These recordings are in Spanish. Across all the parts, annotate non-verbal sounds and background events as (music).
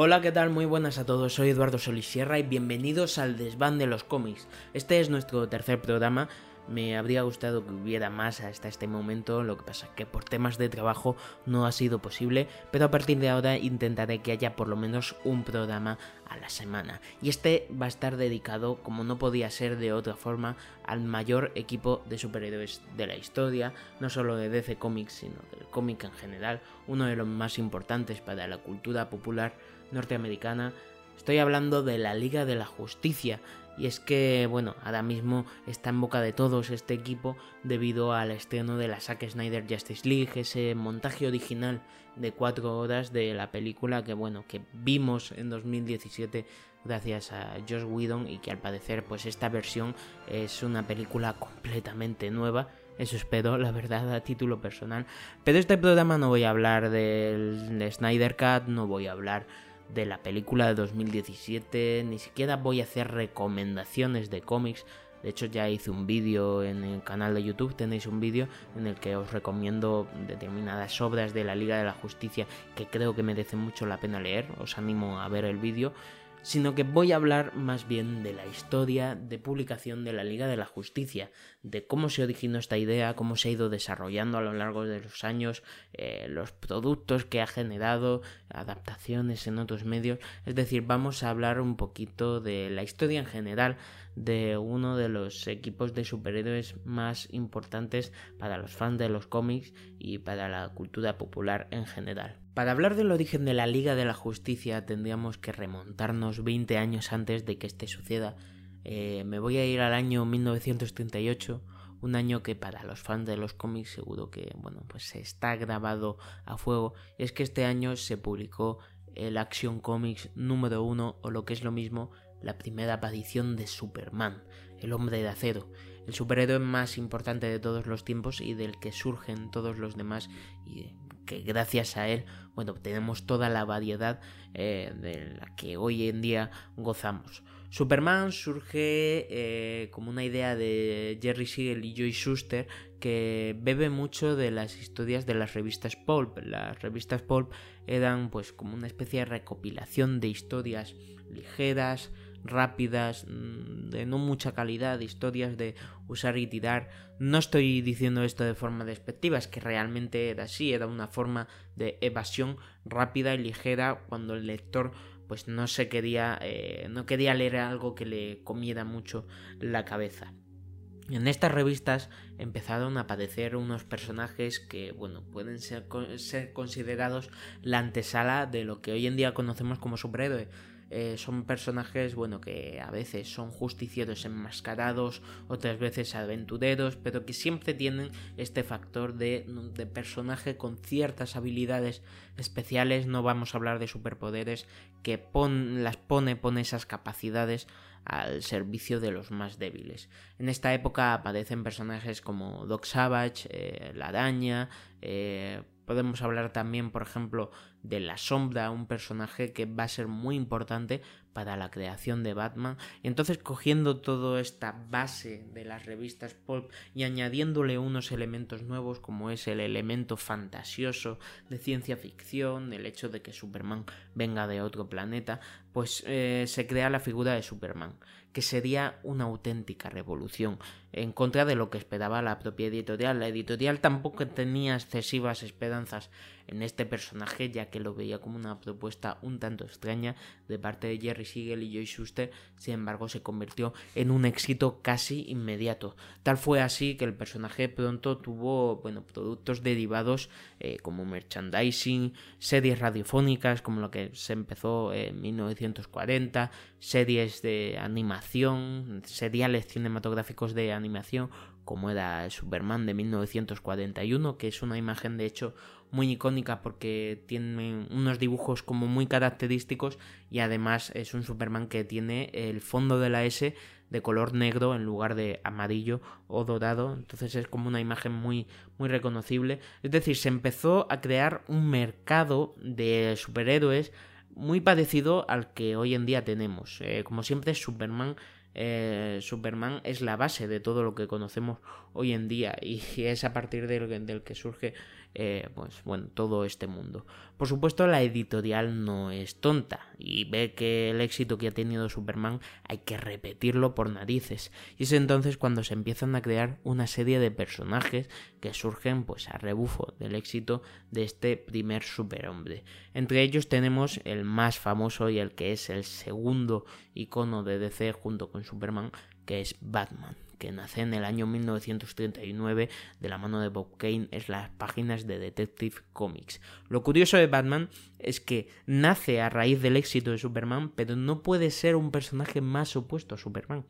Hola, ¿qué tal? Muy buenas a todos, soy Eduardo Solisierra y bienvenidos al Desván de los cómics. Este es nuestro tercer programa. Me habría gustado que hubiera más hasta este momento, lo que pasa que por temas de trabajo no ha sido posible, pero a partir de ahora intentaré que haya por lo menos un programa a la semana. Y este va a estar dedicado, como no podía ser de otra forma, al mayor equipo de superhéroes de la historia, no solo de DC Comics, sino del cómic en general, uno de los más importantes para la cultura popular norteamericana. Estoy hablando de la Liga de la Justicia. Y es que, bueno, ahora mismo está en boca de todos este equipo debido al estreno de la Zack Snyder Justice League, ese montaje original de cuatro horas de la película que, bueno, que vimos en 2017 gracias a Josh Whedon y que al parecer, pues esta versión es una película completamente nueva. Eso espero, la verdad, a título personal. Pero este programa no voy a hablar del Snyder Cut, no voy a hablar de la película de 2017, ni siquiera voy a hacer recomendaciones de cómics. De hecho ya hice un vídeo en el canal de YouTube, tenéis un vídeo en el que os recomiendo determinadas obras de la Liga de la Justicia que creo que merecen mucho la pena leer, os animo a ver el vídeo sino que voy a hablar más bien de la historia de publicación de la Liga de la Justicia, de cómo se originó esta idea, cómo se ha ido desarrollando a lo largo de los años, eh, los productos que ha generado, adaptaciones en otros medios, es decir, vamos a hablar un poquito de la historia en general de uno de los equipos de superhéroes más importantes para los fans de los cómics y para la cultura popular en general. Para hablar del origen de la Liga de la Justicia tendríamos que remontarnos 20 años antes de que este suceda. Eh, me voy a ir al año 1938, un año que para los fans de los cómics seguro que bueno pues está grabado a fuego. Es que este año se publicó el Action Comics número 1 o lo que es lo mismo la primera aparición de Superman, el hombre de acero, el superhéroe más importante de todos los tiempos y del que surgen todos los demás y que gracias a él, bueno, tenemos toda la variedad eh, de la que hoy en día gozamos. Superman surge eh, como una idea de Jerry Siegel y Joy Schuster que bebe mucho de las historias de las revistas pulp. Las revistas pulp eran pues como una especie de recopilación de historias ligeras, rápidas, mm, de no mucha calidad, historias de usar y tirar. No estoy diciendo esto de forma despectiva, es que realmente era así, era una forma de evasión rápida y ligera cuando el lector pues no se quería, eh, no quería leer algo que le comiera mucho la cabeza. En estas revistas empezaron a aparecer unos personajes que, bueno, pueden ser, ser considerados la antesala de lo que hoy en día conocemos como superhéroe eh, son personajes, bueno, que a veces son justicieros enmascarados, otras veces aventureros, pero que siempre tienen este factor de, de personaje con ciertas habilidades especiales. No vamos a hablar de superpoderes, que pon, las pone, pone esas capacidades al servicio de los más débiles. En esta época aparecen personajes como Doc Savage, eh, la araña, eh, Podemos hablar también, por ejemplo, de La Sombra, un personaje que va a ser muy importante para la creación de Batman. Entonces, cogiendo toda esta base de las revistas pulp y añadiéndole unos elementos nuevos, como es el elemento fantasioso de ciencia ficción, el hecho de que Superman venga de otro planeta, pues eh, se crea la figura de Superman, que sería una auténtica revolución en contra de lo que esperaba la propia editorial. La editorial tampoco tenía excesivas esperanzas en este personaje, ya que lo veía como una propuesta un tanto extraña de parte de Jerry Siegel y Joy Schuster, sin embargo se convirtió en un éxito casi inmediato. Tal fue así que el personaje pronto tuvo bueno, productos derivados eh, como merchandising, series radiofónicas como lo que se empezó en 1940, series de animación, seriales cinematográficos de animación como era Superman de 1941, que es una imagen de hecho muy icónica porque tiene unos dibujos como muy característicos y además es un Superman que tiene el fondo de la S de color negro en lugar de amarillo o dorado, entonces es como una imagen muy muy reconocible, es decir, se empezó a crear un mercado de superhéroes muy parecido al que hoy en día tenemos. Eh, como siempre, Superman eh, Superman es la base de todo lo que conocemos hoy en día y es a partir del, del que surge eh, pues bueno, todo este mundo. Por supuesto, la editorial no es tonta y ve que el éxito que ha tenido Superman hay que repetirlo por narices. Y es entonces cuando se empiezan a crear una serie de personajes que surgen pues a rebufo del éxito de este primer superhombre. Entre ellos tenemos el más famoso y el que es el segundo icono de DC junto con Superman, que es Batman que nace en el año 1939 de la mano de Bob Kane en las páginas de Detective Comics. Lo curioso de Batman es que nace a raíz del éxito de Superman, pero no puede ser un personaje más opuesto a Superman.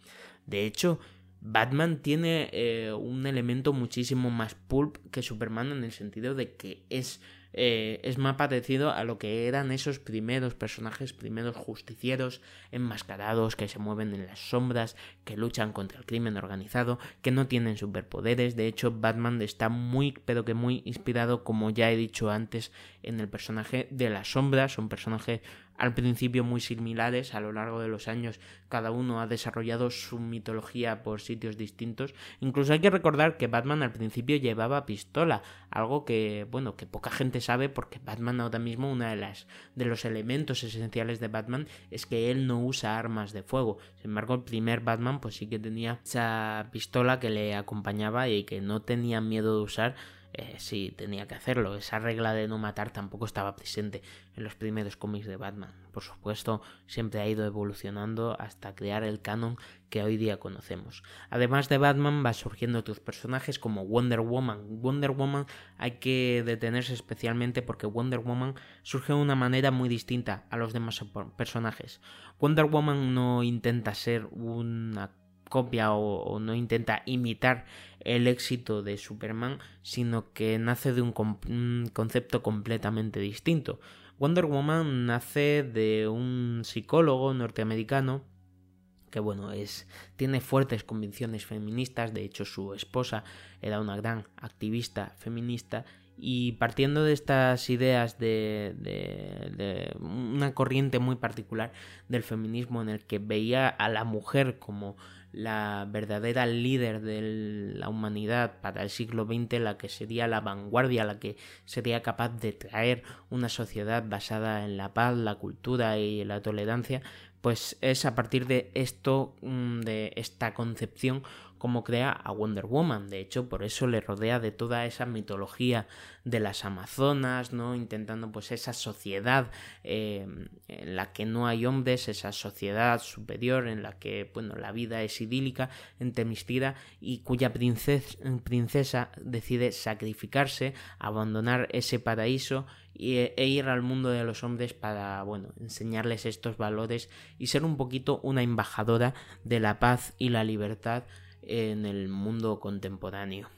De hecho, Batman tiene eh, un elemento muchísimo más pulp que Superman en el sentido de que es eh, es más parecido a lo que eran esos primeros personajes, primeros justicieros enmascarados que se mueven en las sombras, que luchan contra el crimen organizado, que no tienen superpoderes. De hecho, Batman está muy, pero que muy inspirado, como ya he dicho antes, en el personaje de las sombras, un personaje al principio muy similares, a lo largo de los años cada uno ha desarrollado su mitología por sitios distintos. Incluso hay que recordar que Batman al principio llevaba pistola, algo que, bueno, que poca gente sabe porque Batman ahora mismo una de las de los elementos esenciales de Batman es que él no usa armas de fuego. Sin embargo, el primer Batman pues sí que tenía esa pistola que le acompañaba y que no tenía miedo de usar eh, sí tenía que hacerlo. Esa regla de no matar tampoco estaba presente en los primeros cómics de Batman. Por supuesto, siempre ha ido evolucionando hasta crear el canon que hoy día conocemos. Además de Batman, va surgiendo otros personajes como Wonder Woman. Wonder Woman hay que detenerse especialmente porque Wonder Woman surge de una manera muy distinta a los demás personajes. Wonder Woman no intenta ser una copia o, no intenta imitar el éxito de Superman, sino que nace de un, concepto completamente distinto. Wonder Woman nace de un psicólogo norteamericano que bueno, es tiene fuertes convicciones feministas, de hecho su esposa era una gran activista feminista y partiendo de estas ideas de, una corriente muy particular del feminismo en el que veía a la mujer como la verdadera líder de la humanidad para el siglo XX, la que sería la vanguardia, la que sería capaz de traer una sociedad basada en la paz, la cultura y la tolerancia, pues es a partir de esto, mm, de esta concepción, como crea a Wonder Woman. De hecho, por eso le rodea de toda esa mitología de las Amazonas, ¿no? Intentando pues esa sociedad eh, en la que no hay hombres, esa sociedad superior en la que, bueno, la vida es idílica, entemistida y cuya princesa, princesa decide sacrificarse, abandonar ese paraíso e ir al mundo de los hombres para, bueno, enseñarles estos valores y ser un poquito una embajadora de la paz y la libertad en el mundo contemporáneo.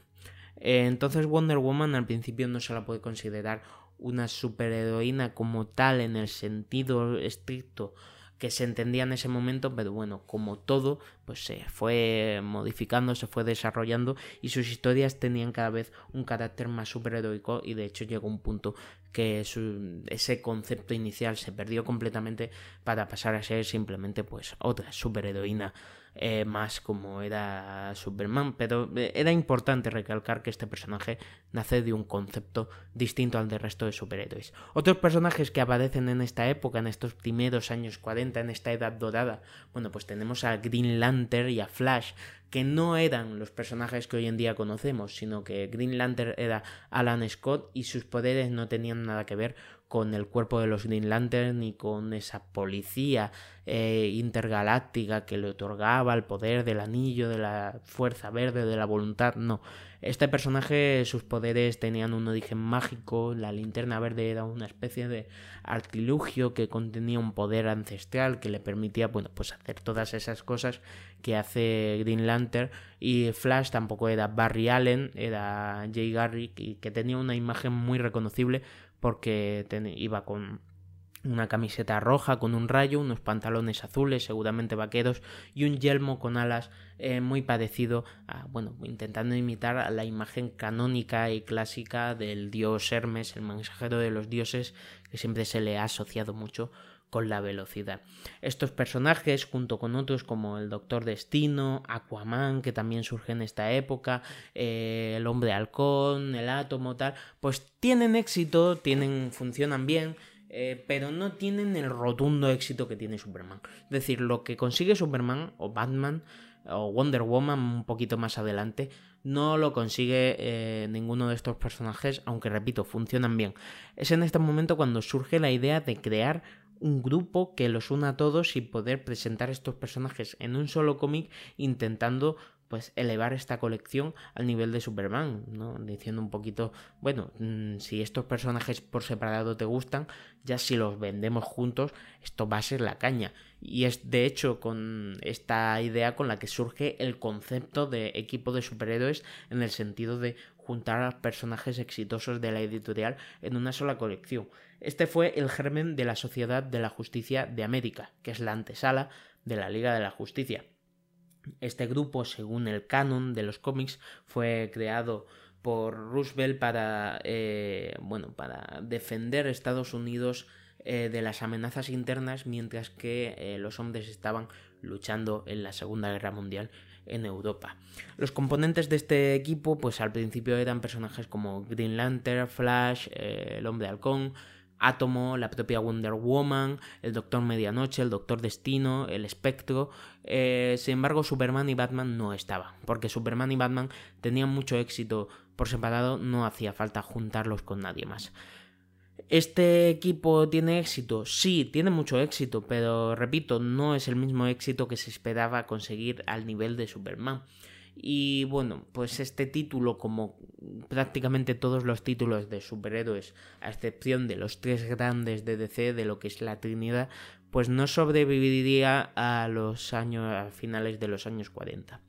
Eh, entonces Wonder Woman al principio no se la puede considerar una superheroína como tal en el sentido estricto que se entendía en ese momento, pero bueno, como todo, pues se fue modificando, se fue desarrollando y sus historias tenían cada vez un carácter más superheroico y de hecho llegó un punto que ese concepto inicial se perdió completamente para pasar a ser simplemente pues otra superheroína eh, más como era Superman, pero eh, era importante recalcar que este personaje nace de un concepto distinto al del resto de superhéroes. Otros personajes que aparecen en esta época, en estos primeros años 40, en esta edad dorada, bueno, pues tenemos a Green Lantern y a Flash, que no eran los personajes que hoy en día conocemos, sino que Green Lantern era Alan Scott y sus poderes no tenían nada que ver con el cuerpo de los Green Lantern ni con esa policía eh, intergaláctica que le otorgaba el poder del anillo, de la fuerza verde, de la voluntad, no. Este personaje, sus poderes tenían un origen mágico, la linterna verde era una especie de artilugio que contenía un poder ancestral que le permitía, bueno, pues hacer todas esas cosas que hace Green Lantern y Flash tampoco era Barry Allen, era Jay Garrick y que tenía una imagen muy reconocible porque iba con una camiseta roja con un rayo, unos pantalones azules, seguramente vaqueros, y un yelmo con alas eh, muy parecido a, bueno, intentando imitar a la imagen canónica y clásica del dios Hermes, el mensajero de los dioses, que siempre se le ha asociado mucho con la velocidad. Estos personajes, junto con otros como el Doctor Destino, Aquaman, que también surge en esta época, eh, el Hombre Halcón, el Átomo, tal, pues tienen éxito, tienen, funcionan bien, eh, pero no tienen el rotundo éxito que tiene Superman. Es decir, lo que consigue Superman o Batman o Wonder Woman un poquito más adelante, no lo consigue eh, ninguno de estos personajes, aunque repito, funcionan bien. Es en este momento cuando surge la idea de crear un grupo que los una a todos y poder presentar estos personajes en un solo cómic intentando pues elevar esta colección al nivel de Superman, ¿no? Diciendo un poquito, bueno, mm, si estos personajes por separado te gustan, ya si los vendemos juntos, esto va a ser la caña. Y es de hecho con esta idea con la que surge el concepto de equipo de superhéroes en el sentido de juntar a personajes exitosos de la editorial en una sola colección. Este fue el germen de la Sociedad de la Justicia de América, que es la antesala de la Liga de la Justicia este grupo, según el canon de los cómics, fue creado por Roosevelt para, eh, bueno, para defender Estados Unidos eh, de las amenazas internas mientras que eh, los hombres estaban luchando en la Segunda Guerra Mundial en Europa. Los componentes de este equipo, pues al principio eran personajes como Green Lantern, Flash, el Hombre Halcón, Átomo, la propia Wonder Woman, el Doctor Medianoche, el Doctor Destino, el Espectro. Eh, sin embargo, Superman y Batman no estaban, porque Superman y Batman tenían mucho éxito por separado, no hacía falta juntarlos con nadie más. ¿Este equipo tiene éxito? Sí, tiene mucho éxito, pero repito, no es el mismo éxito que se esperaba conseguir al nivel de Superman. Y bueno, pues este título, como prácticamente todos los títulos de superhéroes, a excepción de los tres grandes de DC, de lo que es la Trinidad, pues no sobreviviría a los años, a finales de los años 40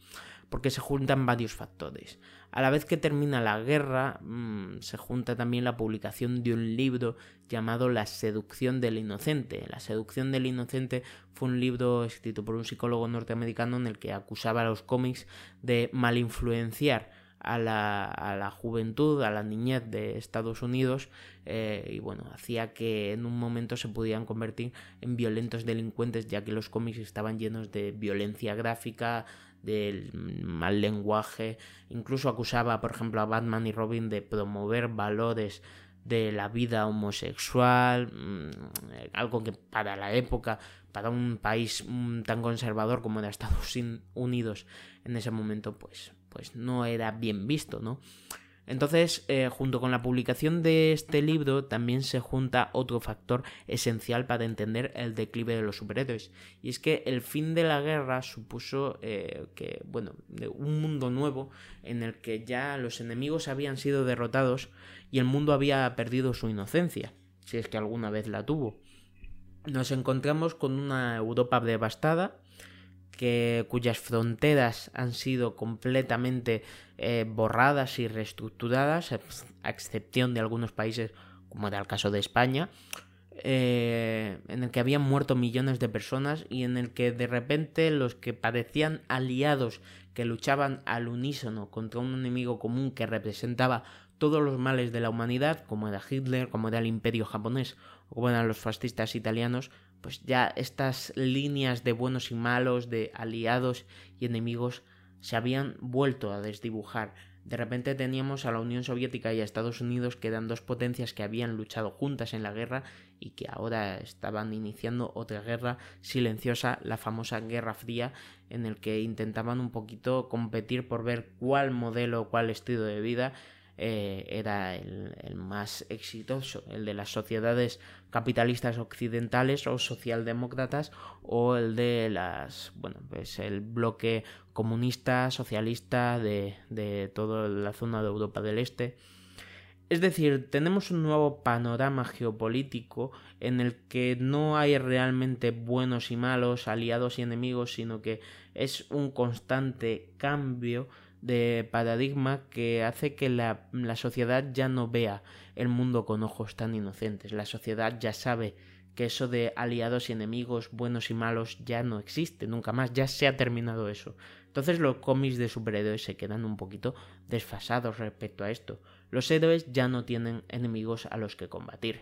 porque se juntan varios factores. A la vez que termina la guerra, mm, se junta también la publicación de un libro llamado La seducción del inocente. La seducción del inocente fue un libro escrito por un psicólogo norteamericano en el que acusaba a los cómics de malinfluenciar a la, a la juventud, a la niñez de Estados Unidos eh, y bueno, hacía que en un momento se pudieran convertir en violentos delincuentes ya que los cómics estaban llenos de violencia gráfica, del mal lenguaje, incluso acusaba, por ejemplo, a Batman y Robin de promover valores de la vida homosexual, mm, algo que para la época, para un país mm, tan conservador como era Estados Unidos en ese momento, pues, pues no era bien visto, ¿no? Entonces, eh, junto con la publicación de este libro, también se junta otro factor esencial para entender el declive de los superhéroes. Y es que el fin de la guerra supuso eh, que, bueno, un mundo nuevo en el que ya los enemigos habían sido derrotados y el mundo había perdido su inocencia, si es que alguna vez la tuvo. Nos encontramos con una Europa devastada, cuyas fronteras han sido completamente eh, borradas y reestructuradas, a excepción de algunos países, como era el caso de España, eh, en el que habían muerto millones de personas y en el que de repente los que parecían aliados que luchaban al unísono contra un enemigo común que representaba todos los males de la humanidad, como era Hitler, como era el imperio japonés o como eran los fascistas italianos, pues ya estas líneas de buenos y malos, de aliados y enemigos, se habían vuelto a desdibujar. De repente teníamos a la Unión Soviética y a Estados Unidos que eran dos potencias que habían luchado juntas en la guerra y que ahora estaban iniciando otra guerra silenciosa, la famosa Guerra Fría, en el que intentaban un poquito competir por ver cuál modelo, cuál estilo de vida eh, era el, más exitoso, el de las sociedades capitalistas occidentales o socialdemócratas o el de las, bueno, pues el bloque comunista, socialista de, de toda la zona de Europa del Este. Es decir, tenemos un nuevo panorama geopolítico en el que no hay realmente buenos y malos, aliados y enemigos, sino que es un constante cambio de paradigma que hace que la, la, sociedad ya no vea el mundo con ojos tan inocentes. La sociedad ya sabe que eso de aliados y enemigos, buenos y malos, ya no existe nunca más, ya se ha terminado eso. Entonces los cómics de superhéroes se quedan un poquito desfasados respecto a esto. Los héroes ya no tienen enemigos a los que combatir.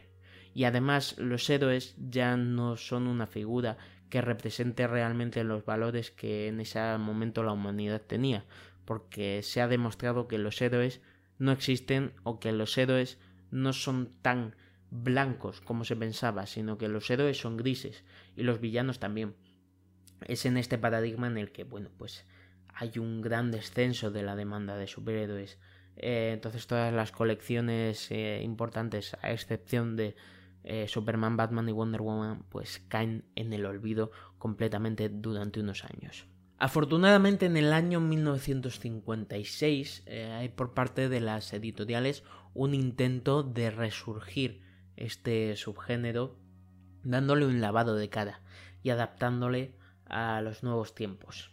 Y además los héroes ya no son una figura que represente realmente los valores que en ese momento la humanidad tenía, porque se ha demostrado que los héroes no existen o que los héroes no son tan blancos como se pensaba, sino que los héroes son grises y los villanos también. Es en este paradigma en el que, bueno, pues hay un gran descenso de la demanda de superhéroes. Eh, entonces todas las colecciones eh, importantes, a excepción de eh, Superman, Batman y Wonder Woman, pues caen en el olvido completamente durante unos años. Afortunadamente en el año 1956 hay por parte de las editoriales un intento de resurgir este subgénero dándole un lavado de cara y adaptándole a los nuevos tiempos.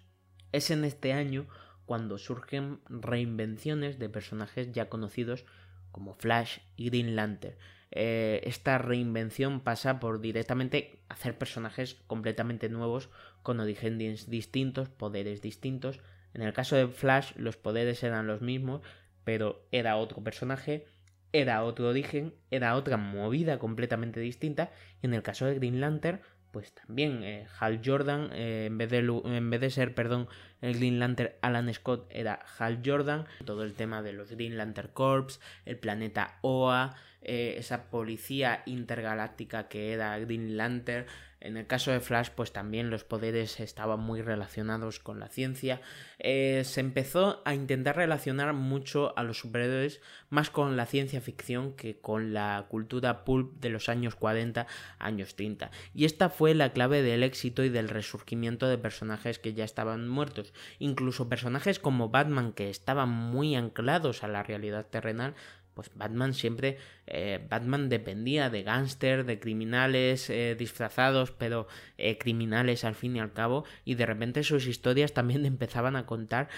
Es en este año cuando surgen reinvenciones de personajes ya conocidos como Flash y Green Lantern. Eh, esta reinvención pasa por directamente hacer personajes completamente nuevos con orígenes distintos, poderes distintos. En el caso de Flash los poderes eran los mismos, pero era otro personaje era otro origen, era otra movida completamente distinta. Y en el caso de Green Lantern, pues también eh, Hal Jordan, eh, en, vez de, en vez de ser, perdón, el Green Lantern Alan Scott, era Hal Jordan. Todo el tema de los Green Lantern Corps, el planeta Oa, eh, esa policía intergaláctica que era Green Lantern, en el caso de Flash, pues también los poderes estaban muy relacionados con la ciencia. Eh, se empezó a intentar relacionar mucho a los superhéroes más con la ciencia ficción que con la cultura pulp de los años 40, años 30. Y esta fue la clave del éxito y del resurgimiento de personajes que ya estaban muertos. Incluso personajes como Batman, que estaban muy anclados a la realidad terrenal, pues Batman siempre, eh, Batman dependía de gángster, de criminales eh, disfrazados, pero eh, criminales al fin y al cabo, y de repente sus historias también (laughs) empezaban a contar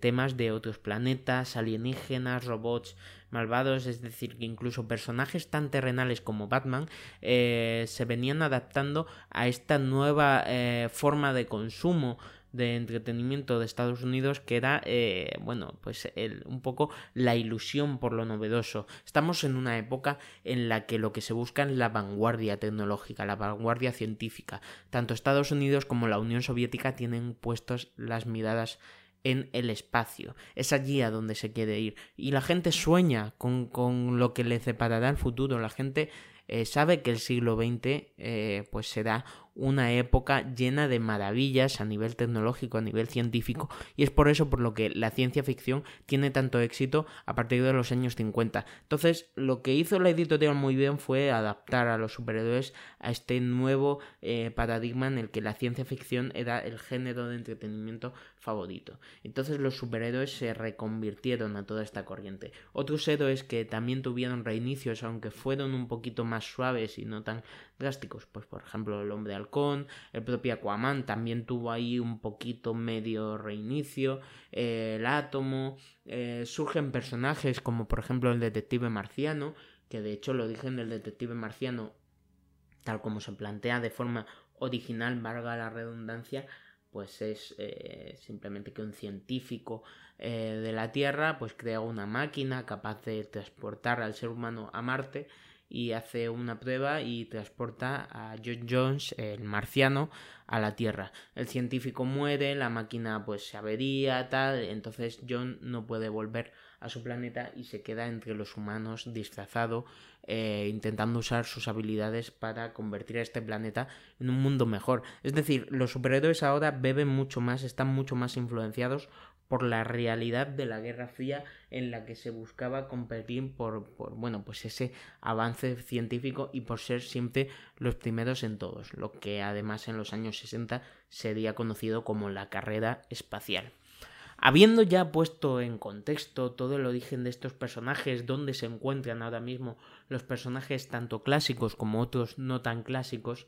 temas de otros planetas, alienígenas, robots malvados, es decir, que incluso personajes tan terrenales como Batman se venían adaptando a esta nueva forma de consumo de entretenimiento de Estados Unidos que era, eh, bueno, pues el, un poco la ilusión por lo novedoso. Estamos en una época en la que lo que se busca es la vanguardia tecnológica, la vanguardia científica. Tanto Estados Unidos como la Unión Soviética tienen puestos las miradas en el espacio. Es allí a donde se quiere ir. Y la gente sueña con, con lo que le separará el futuro. La gente eh, sabe que el siglo XX eh, pues será una época llena de maravillas a nivel tecnológico, a nivel científico, y es por eso por lo que la ciencia ficción tiene tanto éxito a partir de los años 50. Entonces, lo que hizo la editorial muy bien fue adaptar a los superhéroes a este nuevo eh, paradigma en el que la ciencia ficción era el género de entretenimiento favorito. Entonces, los superhéroes se reconvirtieron a toda esta corriente. Otros héroes que también tuvieron reinicios, aunque fueron un poquito más suaves y no tan drásticos, pues por ejemplo el hombre halcón, el propio Aquaman también tuvo ahí un poquito medio reinicio, eh, el átomo, eh, surgen personajes como por ejemplo el detective marciano, que de hecho lo dije en el detective marciano, tal como se plantea de forma original, valga la redundancia, pues es eh, simplemente que un científico de la Tierra pues crea una máquina capaz de transportar al ser humano a Marte y hace una prueba y transporta a John Jones, el marciano, a la Tierra. El científico muere, la máquina pues se avería, tal, entonces John no puede volver a su planeta y se queda entre los humanos disfrazado, eh, intentando usar sus habilidades para convertir a este planeta en un mundo mejor. Es decir, los superhéroes ahora beben mucho más, están mucho más influenciados por la realidad de la Guerra Fría en la que se buscaba competir por, por, bueno pues ese avance científico y por ser siempre los primeros en todos, lo que además en los años 60 sería conocido como la carrera espacial. Habiendo ya puesto en contexto todo el origen de estos personajes, dónde se encuentran ahora mismo los personajes tanto clásicos como otros no tan clásicos,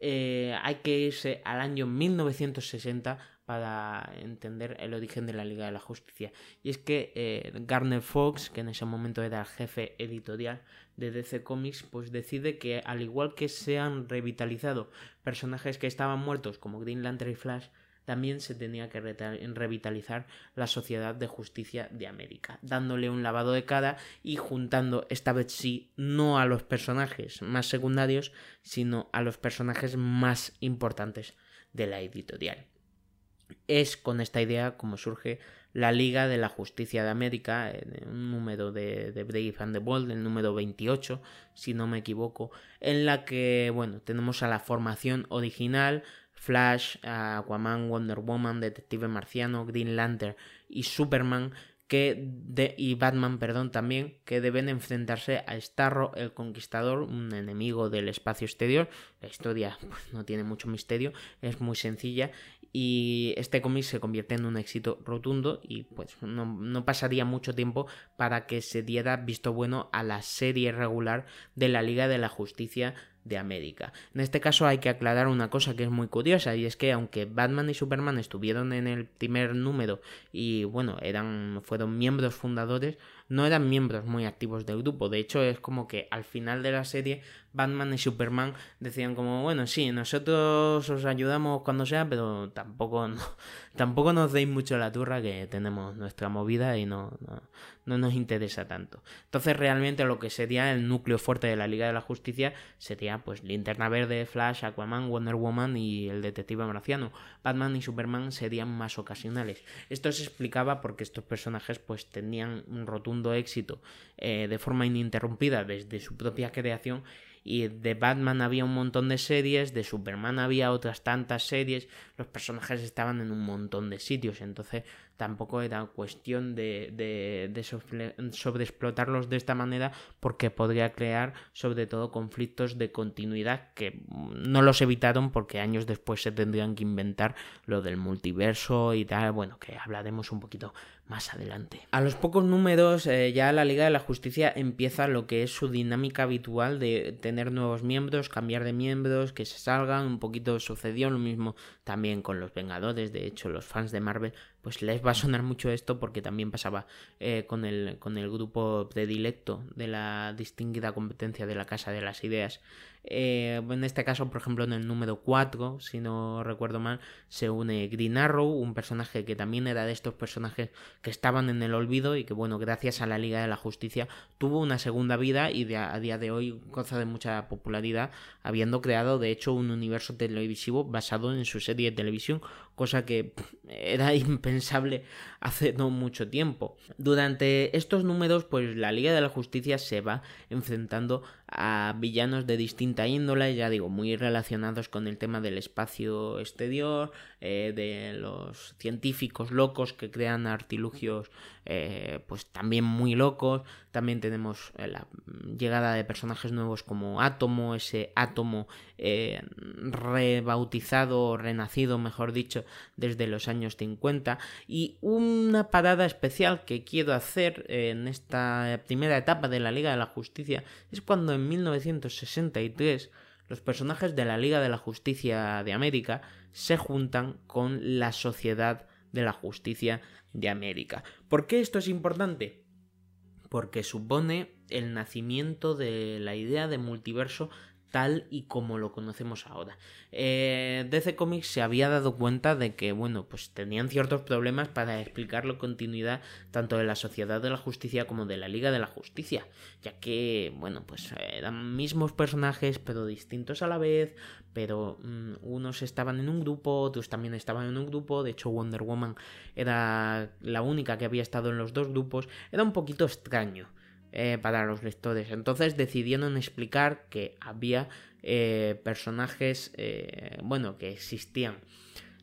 eh, hay que irse al año 1960 para entender el origen de la Liga de la Justicia. Y es que eh, Garner Fox, que en ese momento era el jefe editorial de DC Comics, pues decide que al igual que se han revitalizado personajes que estaban muertos como Green Lantern y Flash, también se tenía que revitalizar la Sociedad de Justicia de América, dándole un lavado de cara y juntando esta vez sí no a los personajes más secundarios, sino a los personajes más importantes de la editorial. Es con esta idea como surge la Liga de la Justicia de América, un número de, de Brave and the Bold, el número 28, si no me equivoco, en la que, bueno, tenemos a la formación original, Flash, Aquaman, Wonder Woman, Detective Marciano, Green Lantern y Superman, que y Batman, perdón, también, que deben enfrentarse a Starro, el Conquistador, un enemigo del espacio exterior. La historia pues, no tiene mucho misterio, es muy sencilla y este cómic se convierte en un éxito rotundo y pues no, no, pasaría mucho tiempo para que se diera visto bueno a la serie regular de la Liga de la Justicia de América. En este caso hay que aclarar una cosa que es muy curiosa y es que aunque Batman y Superman estuvieron en el primer número y bueno, eran fueron miembros fundadores, no eran miembros muy activos del grupo. De hecho, es como que al final de la serie Batman y Superman decían como, bueno, sí, nosotros os ayudamos cuando sea, pero tampoco, (laughs) tampoco nos deis mucho la turra que tenemos nuestra movida y no, no, nos interesa tanto. Entonces realmente lo que sería el núcleo fuerte de la Liga de la Justicia sería pues Linterna Verde, Flash, Aquaman, Wonder Woman y el Detective Marciano. Batman y Superman serían más ocasionales. Esto se explicaba porque estos personajes pues tenían un rotundo éxito eh, de forma ininterrumpida desde su propia creación y de Batman había un montón de series, de Superman había otras tantas series, los personajes estaban en un montón de sitios, entonces tampoco era cuestión de, de, de sobreexplotarlos de esta manera porque podría crear sobre todo conflictos de continuidad que no los evitaron porque años después se tendrían que inventar lo del multiverso y tal, bueno, que hablaremos un poquito más adelante. A los pocos números eh, ya la Liga de la Justicia empieza lo que es su dinámica habitual de tener nuevos miembros, cambiar de miembros, que se salgan, un poquito sucedió lo mismo también con los Vengadores, de hecho los fans de Marvel pues les va a sonar mucho esto porque también pasaba eh, con, el, con el grupo predilecto de la distinguida competencia de la Casa de las Ideas. Eh, en este caso, por ejemplo, en el número 4, si no recuerdo mal, se une Green Arrow, un personaje que también era de estos personajes que estaban en el olvido y que, bueno, gracias a la Liga de la Justicia tuvo una segunda vida y a día de hoy goza de mucha popularidad, habiendo creado, de hecho, un universo televisivo basado en su serie de televisión, cosa que era (laughs) impensable hace no mucho tiempo. Durante estos números, pues la Liga de la Justicia se va enfrentando a villanos de distinta índole, ya digo, muy relacionados con el tema del espacio exterior, eh, de los científicos locos que crean artilugios eh, pues también muy locos. También tenemos eh, la llegada de personajes nuevos como Átomo, ese Átomo eh, rebautizado, renacido, mejor dicho, desde los años 50. Y una parada especial que quiero hacer en esta primera etapa de la Liga de la Justicia es cuando en 1963 los personajes de la Liga de la Justicia de América se juntan con la Sociedad de la Justicia de América. ¿Por qué esto es importante? Porque supone el nacimiento de la idea de multiverso tal y como lo conocemos ahora. Eh, DC Comics se había dado cuenta de que, bueno, pues tenían ciertos problemas para explicar la continuidad tanto de la Sociedad de la Justicia como de la Liga de la Justicia, ya que, bueno, pues eran mismos personajes pero distintos a la vez, pero mm, unos estaban en un grupo, otros también estaban en un grupo, de hecho Wonder Woman era la única que había estado en los dos grupos, era un poquito extraño. Eh, para los lectores. Entonces decidieron explicar que había eh, personajes, eh, bueno, que existían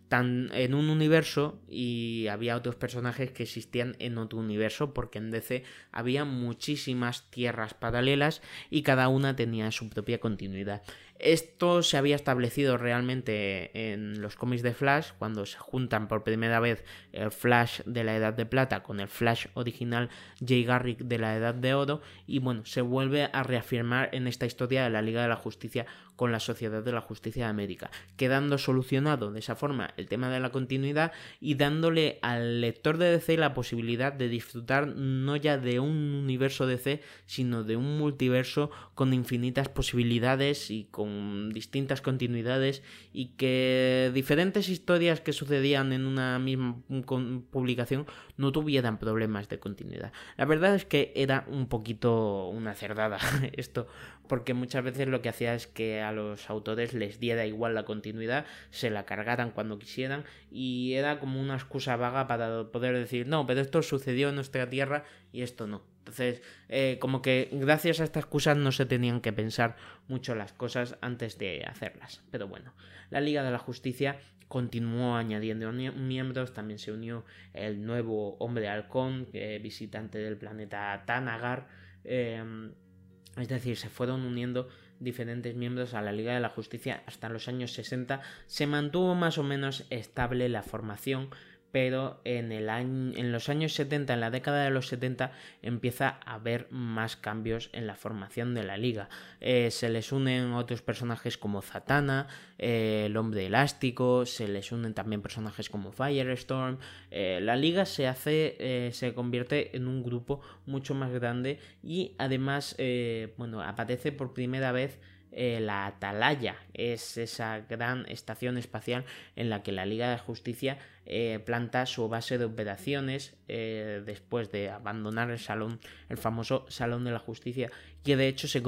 tan en un universo y había otros personajes que existían en otro universo porque en DC había muchísimas tierras paralelas y cada una tenía su propia continuidad. Esto se había establecido realmente en los cómics de Flash, cuando se juntan por primera vez el Flash de la Edad de Plata con el Flash original Jay Garrick de la Edad de Oro, y bueno, se vuelve a reafirmar en esta historia de la Liga de la Justicia con la Sociedad de la Justicia de América, quedando solucionado de esa forma el tema de la continuidad y dándole al lector de DC la posibilidad de disfrutar no ya de un universo DC, sino de un multiverso con infinitas posibilidades y con distintas continuidades y que diferentes historias que sucedían en una misma publicación no tuvieran problemas de continuidad. La verdad es que era un poquito una cerdada (laughs) esto, porque muchas veces lo que hacía es que a los autores les diera igual la continuidad, se la cargaran cuando quisieran y era como una excusa vaga para poder decir, no, pero esto sucedió en nuestra tierra y esto no. Entonces, eh, como que gracias a estas excusas no se tenían que pensar mucho las cosas antes de hacerlas. Pero bueno, la Liga de la Justicia continuó añadiendo miembros, también se unió el nuevo hombre halcón, visitante del planeta Tanagar. Em, es decir, se fueron uniendo diferentes miembros a la Liga de la Justicia hasta los años 60. Se mantuvo más o menos estable la formación, pero en, el año, en los años 70, en la década de los 70, empieza a haber más cambios en la formación de la liga. Eh, se les unen otros personajes como Zatanna, eh, el hombre elástico, se les unen también personajes como Firestorm. Eh, la liga se hace, se convierte en un grupo mucho más grande y además, bueno, aparece por primera vez eh, la Atalaya es esa gran estación espacial en la que la Liga de Justicia eh, planta su base de operaciones eh, después de abandonar el salón, el famoso Salón de la Justicia, que de hecho se,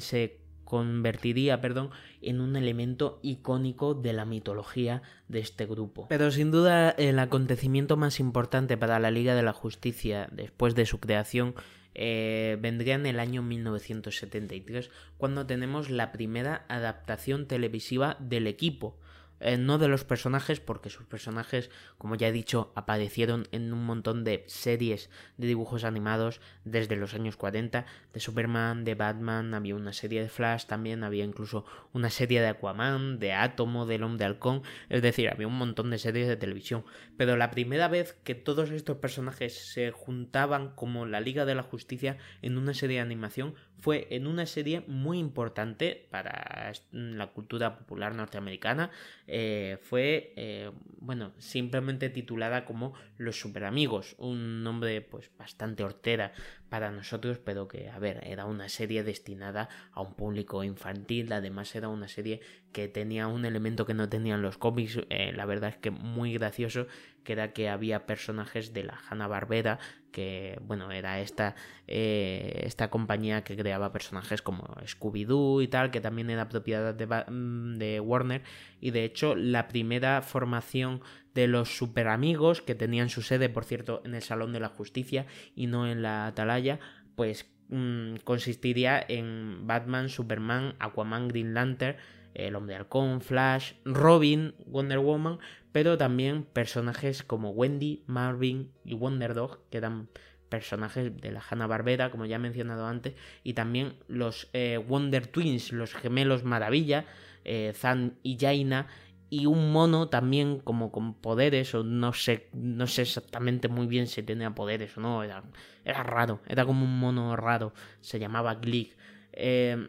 se convertiría perdón, en un elemento icónico de la mitología de este grupo. Pero sin duda el acontecimiento más importante para la Liga de la Justicia después de su creación eh, vendría en el año 1973, cuando tenemos la primera adaptación televisiva del equipo. Eh, no de los personajes, porque sus personajes, como ya he dicho, aparecieron en un montón de series de dibujos animados desde los años 40, de Superman, de Batman, había una serie de Flash también, había incluso una serie de Aquaman, de Átomo, del Hombre Halcón, es decir, había un montón de series de televisión. Pero la primera vez que todos estos personajes se juntaban como la Liga de la Justicia en una serie de animación fue en una serie muy importante para la cultura popular norteamericana. Eh, fue, eh, bueno, simplemente titulada como Los Super Amigos, un nombre pues bastante hortera para nosotros, pero que, a ver, era una serie destinada a un público infantil, además era una serie que tenía un elemento que no tenían los cómics, eh, la verdad es que muy gracioso, que era que había personajes de la Hanna-Barbera, que, bueno, era esta, eh, esta compañía que creaba personajes como Scooby-Doo y tal, que también era propiedad de, mm, de Warner, y de hecho la primera formación de los super amigos que tenían su sede, por cierto, en el Salón de la Justicia y no en la Atalaya, pues mm, consistiría en Batman, Superman, Aquaman, Green Lantern, el Hombre Halcón, Flash, Robin, Wonder Woman, pero también personajes como Wendy, Marvin y Wonder Dog, que eran personajes de la Hanna-Barbera, como ya he mencionado antes, y también los eh, Wonder Twins, los gemelos Maravilla, eh, Zan y Jaina, y un mono también como con poderes o no sé no sé exactamente muy bien si tenía poderes o no era, era raro era como un mono raro se llamaba Glick. Eh,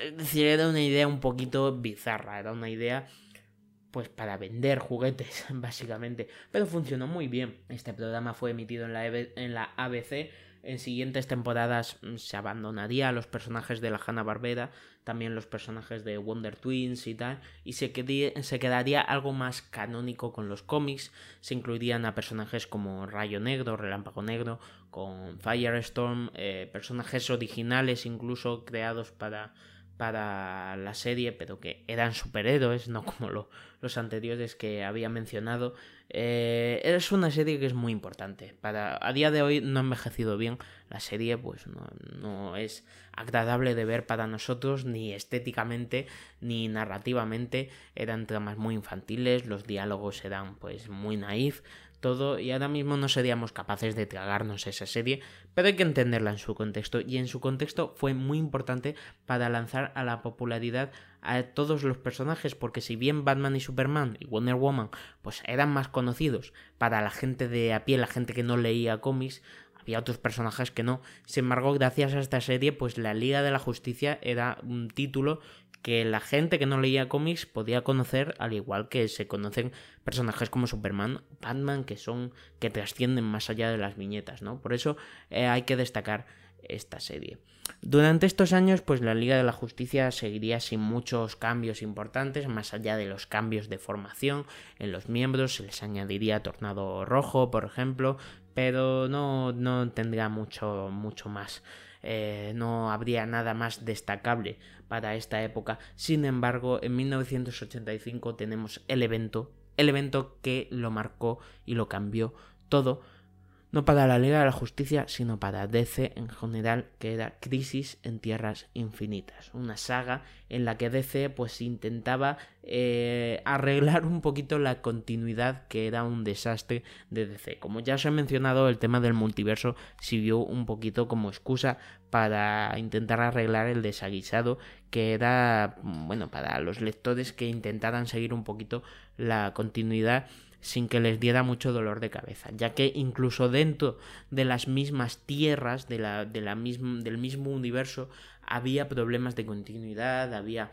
es decir era una idea un poquito bizarra era una idea pues para vender juguetes (laughs) básicamente. Pero funcionó muy bien. Este programa fue emitido en la, en la ABC en siguientes temporadas mm, se abandonaría a los personajes de la Hanna-Barbera, también los personajes de Wonder Twins y tal, y se, quedaría algo más canónico con los cómics, se incluirían a personajes como Rayo Negro, Relámpago Negro, con Firestorm, eh, personajes originales incluso creados para para la serie, pero que eran superhéroes, no como los anteriores que había mencionado. Eh, es una serie que es muy importante. Para, a día de hoy no ha envejecido bien. La serie pues no, no es agradable de ver para nosotros, ni estéticamente, ni narrativamente. Eran tramas muy infantiles, los diálogos eran pues muy naif todo y ahora mismo no seríamos capaces de tragarnos esa serie, pero hay que entenderla en su contexto y en su contexto fue muy importante para lanzar a la popularidad a todos los personajes porque si bien Batman y Superman y Wonder Woman pues eran más conocidos para la gente de a pie, la gente que no leía cómics, había otros personajes que no. Sin embargo, gracias a esta serie, pues la Liga de la Justicia era un título que la gente que no leía cómics podía conocer al igual que se conocen personajes como Superman, Batman que son que trascienden más allá de las viñetas, ¿no? Por eso eh, hay que destacar esta serie. Durante estos años, pues la Liga de la Justicia seguiría sin muchos cambios importantes, más allá de los cambios de formación en los miembros, se les añadiría Tornado Rojo, por ejemplo, pero no, no tendría mucho, mucho más. Eh, no habría nada más destacable para esta época. Sin embargo, en 1985 tenemos el evento, el evento que lo marcó y lo cambió todo no para la Liga de la Justicia, sino para DC en general, que era Crisis en Tierras Infinitas, una saga en la que DC pues intentaba eh, arreglar un poquito la continuidad que era un desastre de DC. Como ya os he mencionado, el tema del multiverso sirvió un poquito como excusa para intentar arreglar el desaguisado que era, bueno, para los lectores que intentaran seguir un poquito la continuidad sin que les diera mucho dolor de cabeza, ya que incluso dentro de las mismas tierras de la, de la del mismo universo había problemas de continuidad, había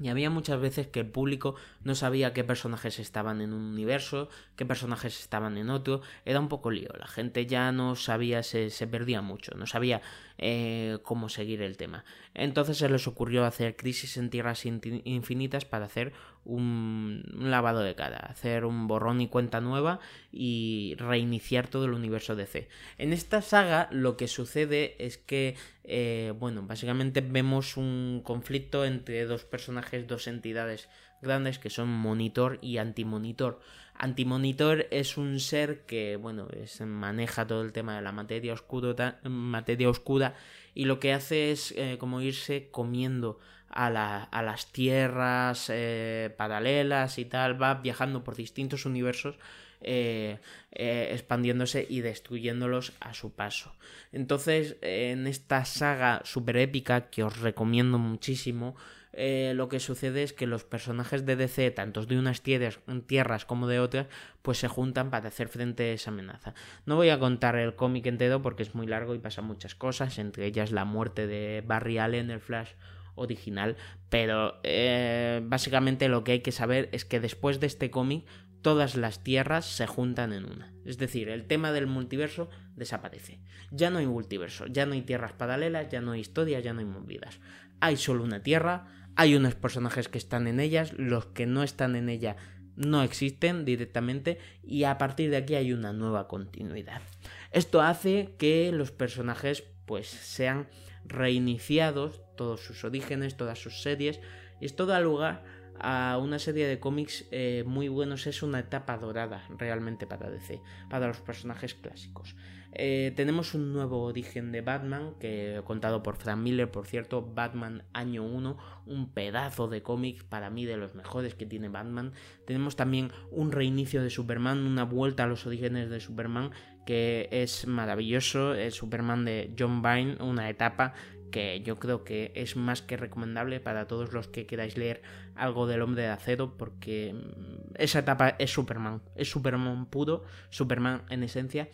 y había muchas veces que el público no sabía qué personajes estaban en un universo, qué personajes estaban en otro. Era un poco lío. La gente ya no sabía, se, se perdía mucho, no sabía eh, cómo seguir el tema. Entonces se les ocurrió hacer Crisis en Tierras Infinitas para hacer un, lavado de cara, hacer un borrón y cuenta nueva y reiniciar todo el universo DC. En esta saga lo que sucede es que, eh, bueno, básicamente vemos un conflicto entre dos personajes, dos entidades grandes que son Monitor y Antimonitor. Antimonitor es un ser que, bueno, maneja todo el tema de la materia, oscura, materia oscura y lo que hace es eh, como irse comiendo a, las tierras eh, paralelas y tal, va viajando por distintos universos. Eh, expandiéndose y destruyéndolos a su paso. Entonces, en esta saga super épica que os recomiendo muchísimo, eh, lo que sucede es que los personajes de DC, tanto de unas tierras, como de otras, pues se juntan para hacer frente a esa amenaza. No voy a contar el cómic entero porque es muy largo y pasa muchas cosas, entre ellas la muerte de Barry Allen, el Flash original, pero eh, básicamente lo que hay que saber es que después de este cómic todas las tierras se juntan en una. Es decir, el tema del multiverso desaparece. Ya no hay multiverso, ya no hay tierras paralelas, ya no hay historias, ya no hay movidas. Hay solo una tierra, hay unos personajes que están en ellas, los que no están en ella no existen directamente y a partir de aquí hay una nueva continuidad. Esto hace que los personajes pues sean reiniciados, todos sus orígenes, todas sus series, y esto da lugar a una serie de cómics eh, muy buenos, es una etapa dorada realmente para DC, para los personajes clásicos. Eh, tenemos un nuevo origen de Batman, que contado por Frank Miller, por cierto, Batman año 1, un pedazo de cómic para mí de los mejores que tiene Batman. Tenemos también un reinicio de Superman, una vuelta a los orígenes de Superman, que es maravilloso, el Superman de John Byrne, una etapa que yo creo que es más que recomendable para todos los que queráis leer algo del hombre de acero porque mm, esa etapa es Superman, es Superman puro, Superman en esencia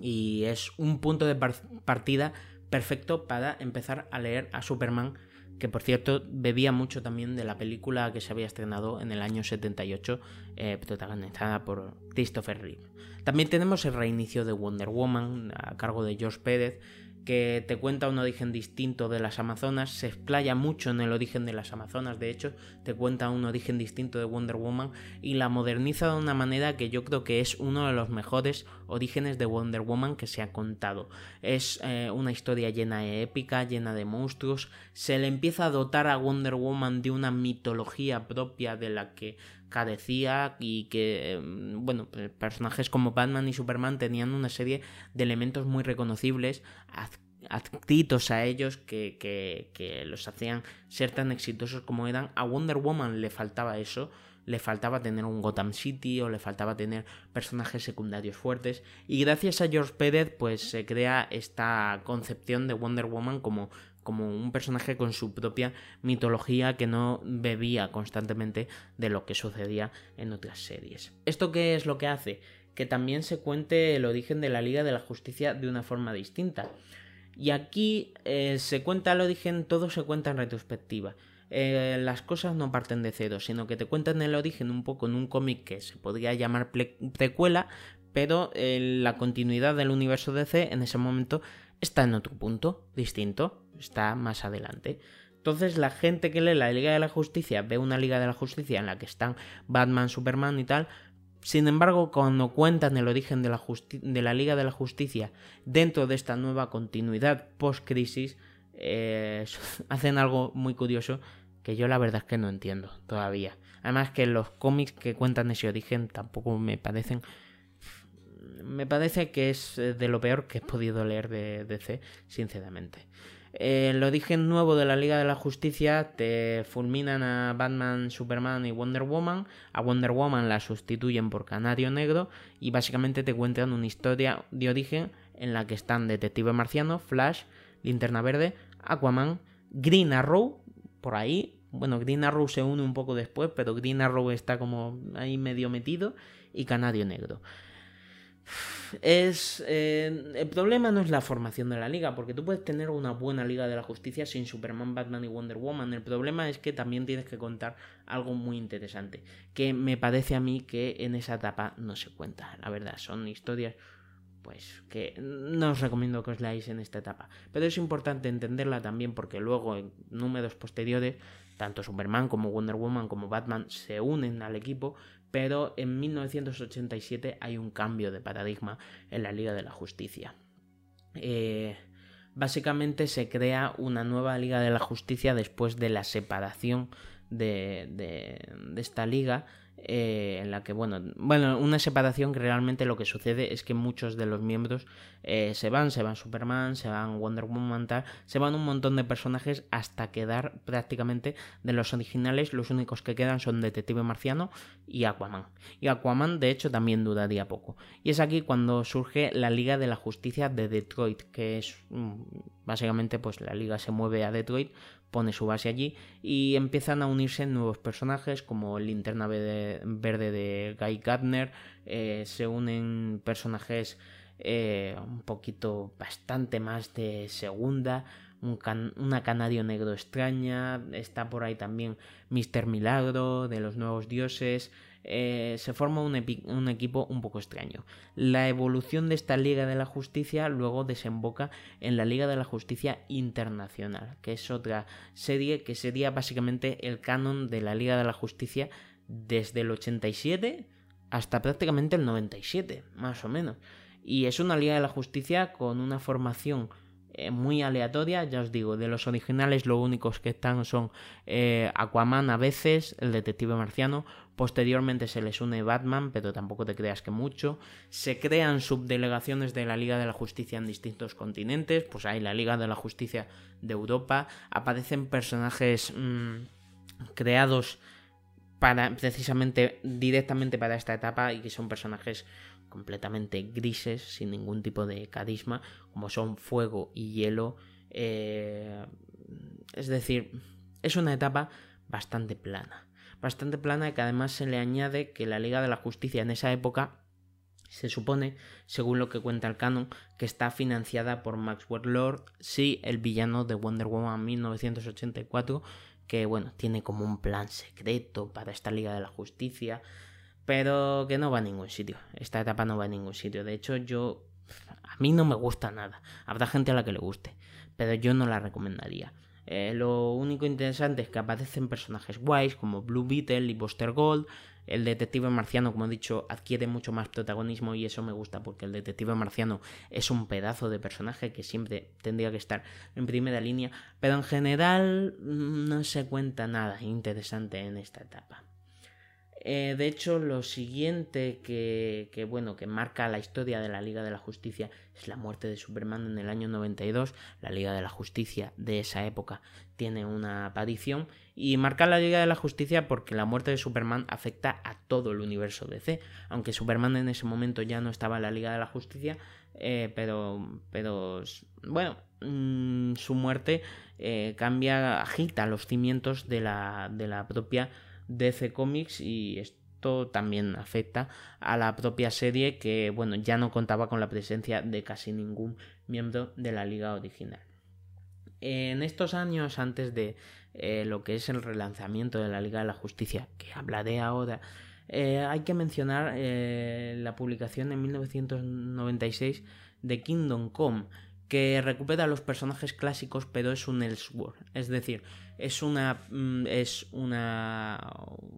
y es un punto de partida perfecto para empezar a leer a Superman, que por cierto bebía mucho también de la película que se había estrenado en el año 78, eh, protagonizada por Christopher Reeve. También tenemos el reinicio de Wonder Woman a cargo de George Pérez, que te cuenta un origen distinto de las Amazonas, se explaya mucho en el origen de las Amazonas, de hecho, te cuenta un origen distinto de Wonder Woman y la moderniza de una manera que yo creo que es uno de los mejores orígenes de Wonder Woman que se ha contado. Es eh, una historia llena de épica, llena de monstruos, se le empieza a dotar a Wonder Woman de una mitología propia de la que carecía y que, mm, bueno, pues, personajes como Batman y Superman tenían una serie de elementos muy reconocibles, adscritos a ellos que, que, que los hacían ser tan exitosos como eran. A Wonder Woman le faltaba eso, le faltaba tener un Gotham City o le faltaba tener personajes secundarios fuertes y gracias a George Pérez pues se crea esta concepción de Wonder Woman como como un personaje con su propia mitología que no bebía constantemente de lo que sucedía en otras series. ¿Esto qué es lo que hace? Que también se cuente el origen de la Liga de la Justicia de una forma distinta. Y aquí eh, se cuenta el origen, todo se cuenta en retrospectiva. Eh, las cosas no parten de cero, sino que te cuentan el origen un poco en un cómic que se podría llamar precuela, pero eh, la continuidad del universo DC en ese momento está en otro punto distinto, está más adelante. Entonces la gente que lee la Liga de la Justicia ve una Liga de la Justicia en la que están Batman, Superman y tal. Sin embargo, cuando cuentan el origen de la, Liga de la Justicia dentro de esta nueva continuidad post-crisis, eh, (laughs) hacen algo muy curioso que yo la verdad es que no entiendo todavía. Además que los cómics que cuentan ese origen tampoco me parecen... Me parece que es eh, de lo peor que he podido leer de DC, sinceramente. El origen nuevo de la Liga de la Justicia te fulminan a Batman, Superman y Wonder Woman. A Wonder Woman la sustituyen por Canario Negro y básicamente te cuentan una historia de origen en la que están Detective Marciano, Flash, Linterna Verde, Aquaman, Green Arrow, por ahí. Bueno, Green Arrow se une un poco después, pero Green Arrow está como ahí medio metido y Canario Negro. Es eh, el problema no es la formación de la liga, porque tú puedes tener una buena liga de la justicia sin Superman, Batman y Wonder Woman. El problema es que también tienes que contar algo muy interesante, que me parece a mí que en esa etapa no se cuenta. La verdad, son historias pues que no os recomiendo que os leáis en esta etapa. Pero es importante entenderla también porque luego en números posteriores, tanto Superman como Wonder Woman como Batman se unen al equipo, pero en 1987 hay un cambio de paradigma en la Liga de la Justicia. Eh, básicamente se crea una nueva Liga de la Justicia después de la separación de, de esta liga eh, en la que, bueno, bueno, una separación que realmente lo que sucede es que muchos de los miembros eh, se van, se van Superman, se van Wonder Woman, tal, se van un montón de personajes hasta quedar prácticamente de los originales, los únicos que quedan son Detective Marciano y Aquaman. Y Aquaman, de hecho, también duraría poco. Y es aquí cuando surge la Liga de la Justicia de Detroit, que es mm, básicamente pues la liga se mueve a Detroit pone su base allí y empiezan a unirse nuevos personajes como Linterna Verde de Guy Gardner, eh, se unen personajes eh, un poquito bastante más de segunda, una Canario Negro extraña, está por ahí también Mister Milagro de los Nuevos Dioses, eh, se forma un, equipo un poco extraño. La evolución de esta Liga de la Justicia luego desemboca en la Liga de la Justicia Internacional, que es otra serie que sería básicamente el canon de la Liga de la Justicia desde el 87 hasta prácticamente el 97, más o menos. Y es una Liga de la Justicia con una formación eh, muy aleatoria, ya os digo, de los originales lo únicos que están son eh, Aquaman a veces, el detective marciano, posteriormente se les une Batman, pero tampoco te creas que mucho, se crean subdelegaciones de la Liga de la Justicia en distintos continentes, pues hay la Liga de la Justicia de Europa, aparecen personajes mm, creados para precisamente directamente para esta etapa y que son personajes completamente grises, sin ningún tipo de carisma, como son fuego y hielo. Eh, es decir, es una etapa bastante plana. Bastante plana y que además se le añade que la Liga de la Justicia en esa época se supone, según lo que cuenta el canon, que está financiada por Maxwell Lord, sí, el villano de Wonder Woman 1984, que bueno, tiene como un plan secreto para esta Liga de la Justicia, pero que no va a ningún sitio. Esta etapa no va a ningún sitio. De hecho, yo a mí no me gusta nada. Habrá gente a la que le guste, pero yo no la recomendaría. Eh, lo único interesante es que aparecen personajes guays como Blue Beetle y Buster Gold. El detective marciano, como he dicho, adquiere mucho más protagonismo y eso me gusta porque el detective marciano es un pedazo de personaje que siempre tendría que estar en primera línea, pero en general mm, no se cuenta nada interesante en esta etapa. Eh, de hecho, lo siguiente que, bueno, que marca la historia de la Liga de la Justicia es la muerte de Superman en el año 92. La Liga de la Justicia de esa época tiene una aparición y marca la Liga de la Justicia porque la muerte de Superman afecta a todo el universo DC. Aunque Superman en ese momento ya no estaba en la Liga de la Justicia, eh, pero, pero bueno, mm, su muerte eh, cambia, agita los cimientos de la, de la propia DC Comics y esto también afecta a la propia serie que, bueno, ya no contaba con la presencia de casi ningún miembro de la liga original. En estos años, antes de eh, lo que es el relanzamiento de la Liga de la Justicia, que hablaré ahora, eh, hay que mencionar eh, la publicación en 1996 de Kingdom Come, que recupera los personajes clásicos, pero es un Elseworld. Es decir, es una, mm, es una,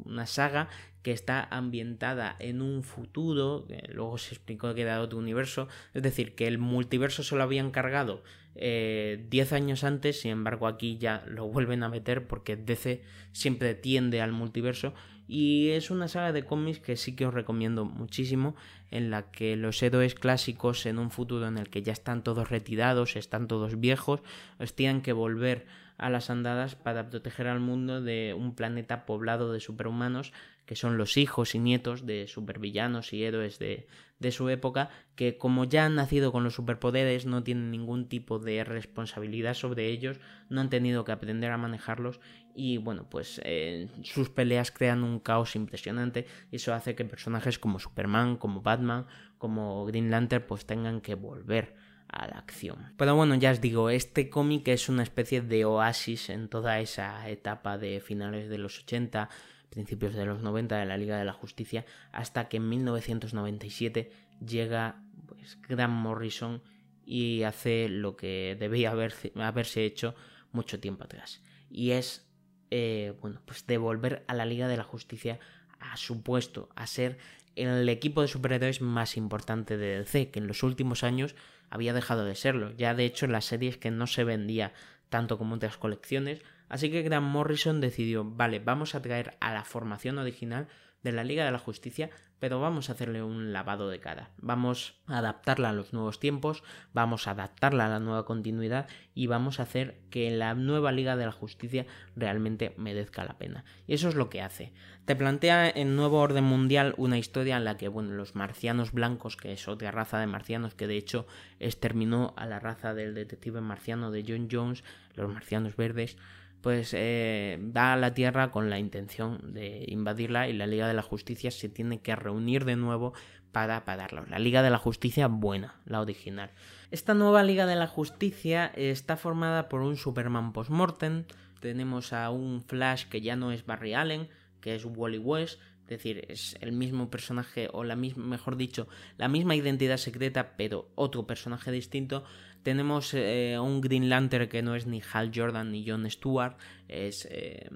una saga que está ambientada en un futuro, luego se explicó que era otro universo, es decir, que el multiverso se lo habían cargado 10 eh, años antes, sin embargo aquí ya lo vuelven a meter porque DC siempre tiende al multiverso. Y es una saga de cómics que sí que os recomiendo muchísimo, en la que los héroes clásicos en un futuro en el que ya están todos retirados, están todos viejos, os tienen que volver a las andadas para proteger al mundo de un planeta poblado de superhumanos que son los hijos y nietos de supervillanos y héroes de, de su época, que como ya han nacido con los superpoderes no tienen ningún tipo de responsabilidad sobre ellos, no han tenido que aprender a manejarlos y bueno, pues eh, sus peleas crean un caos impresionante. Y eso hace que personajes como Superman, como Batman, como Green Lantern pues tengan que volver a la acción. Pero bueno, ya os digo, este cómic es una especie de oasis en toda esa etapa de finales de los 80, principios de los 90 de la Liga de la Justicia, hasta que en 1997 llega pues, Morrison y hace lo que debía haberse hecho mucho tiempo atrás. Y es eh, bueno, pues devolver a la Liga de la Justicia a su puesto, a ser el equipo de superhéroes más importante de DC, que en los últimos años había dejado de serlo. Ya de hecho en las series que no se vendía tanto como otras colecciones. Así que Grant Morrison decidió, vale, vamos a traer a la formación original de la Liga de la Justicia, pero vamos a hacerle un lavado de cara. Vamos a adaptarla a los nuevos tiempos, vamos a adaptarla a la nueva continuidad y vamos a hacer que la nueva Liga de la Justicia realmente merezca la pena. Y eso es lo que hace. Te plantea en Nuevo Orden Mundial una historia en la que, bueno, los marcianos blancos, que es otra raza de marcianos que de hecho exterminó a la raza del detective marciano de John Jones, los marcianos verdes, pues eh, da a la Tierra con la intención de invadirla y la Liga de la Justicia se tiene que reunir de nuevo para pararlo. La Liga de la Justicia buena, la original. Esta nueva Liga de la Justicia está formada por un Superman post-mortem, tenemos a un Flash que ya no es Barry Allen, que es Wally West, es decir, es el mismo personaje o la misma, mejor dicho, la misma identidad secreta, pero otro personaje distinto. Tenemos eh, un Green Lantern que no es ni Hal Jordan ni John Stewart, es eh,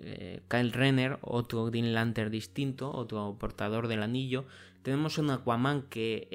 eh, Kyle Renner, otro Green Lantern distinto, otro portador del anillo. Tenemos un Aquaman que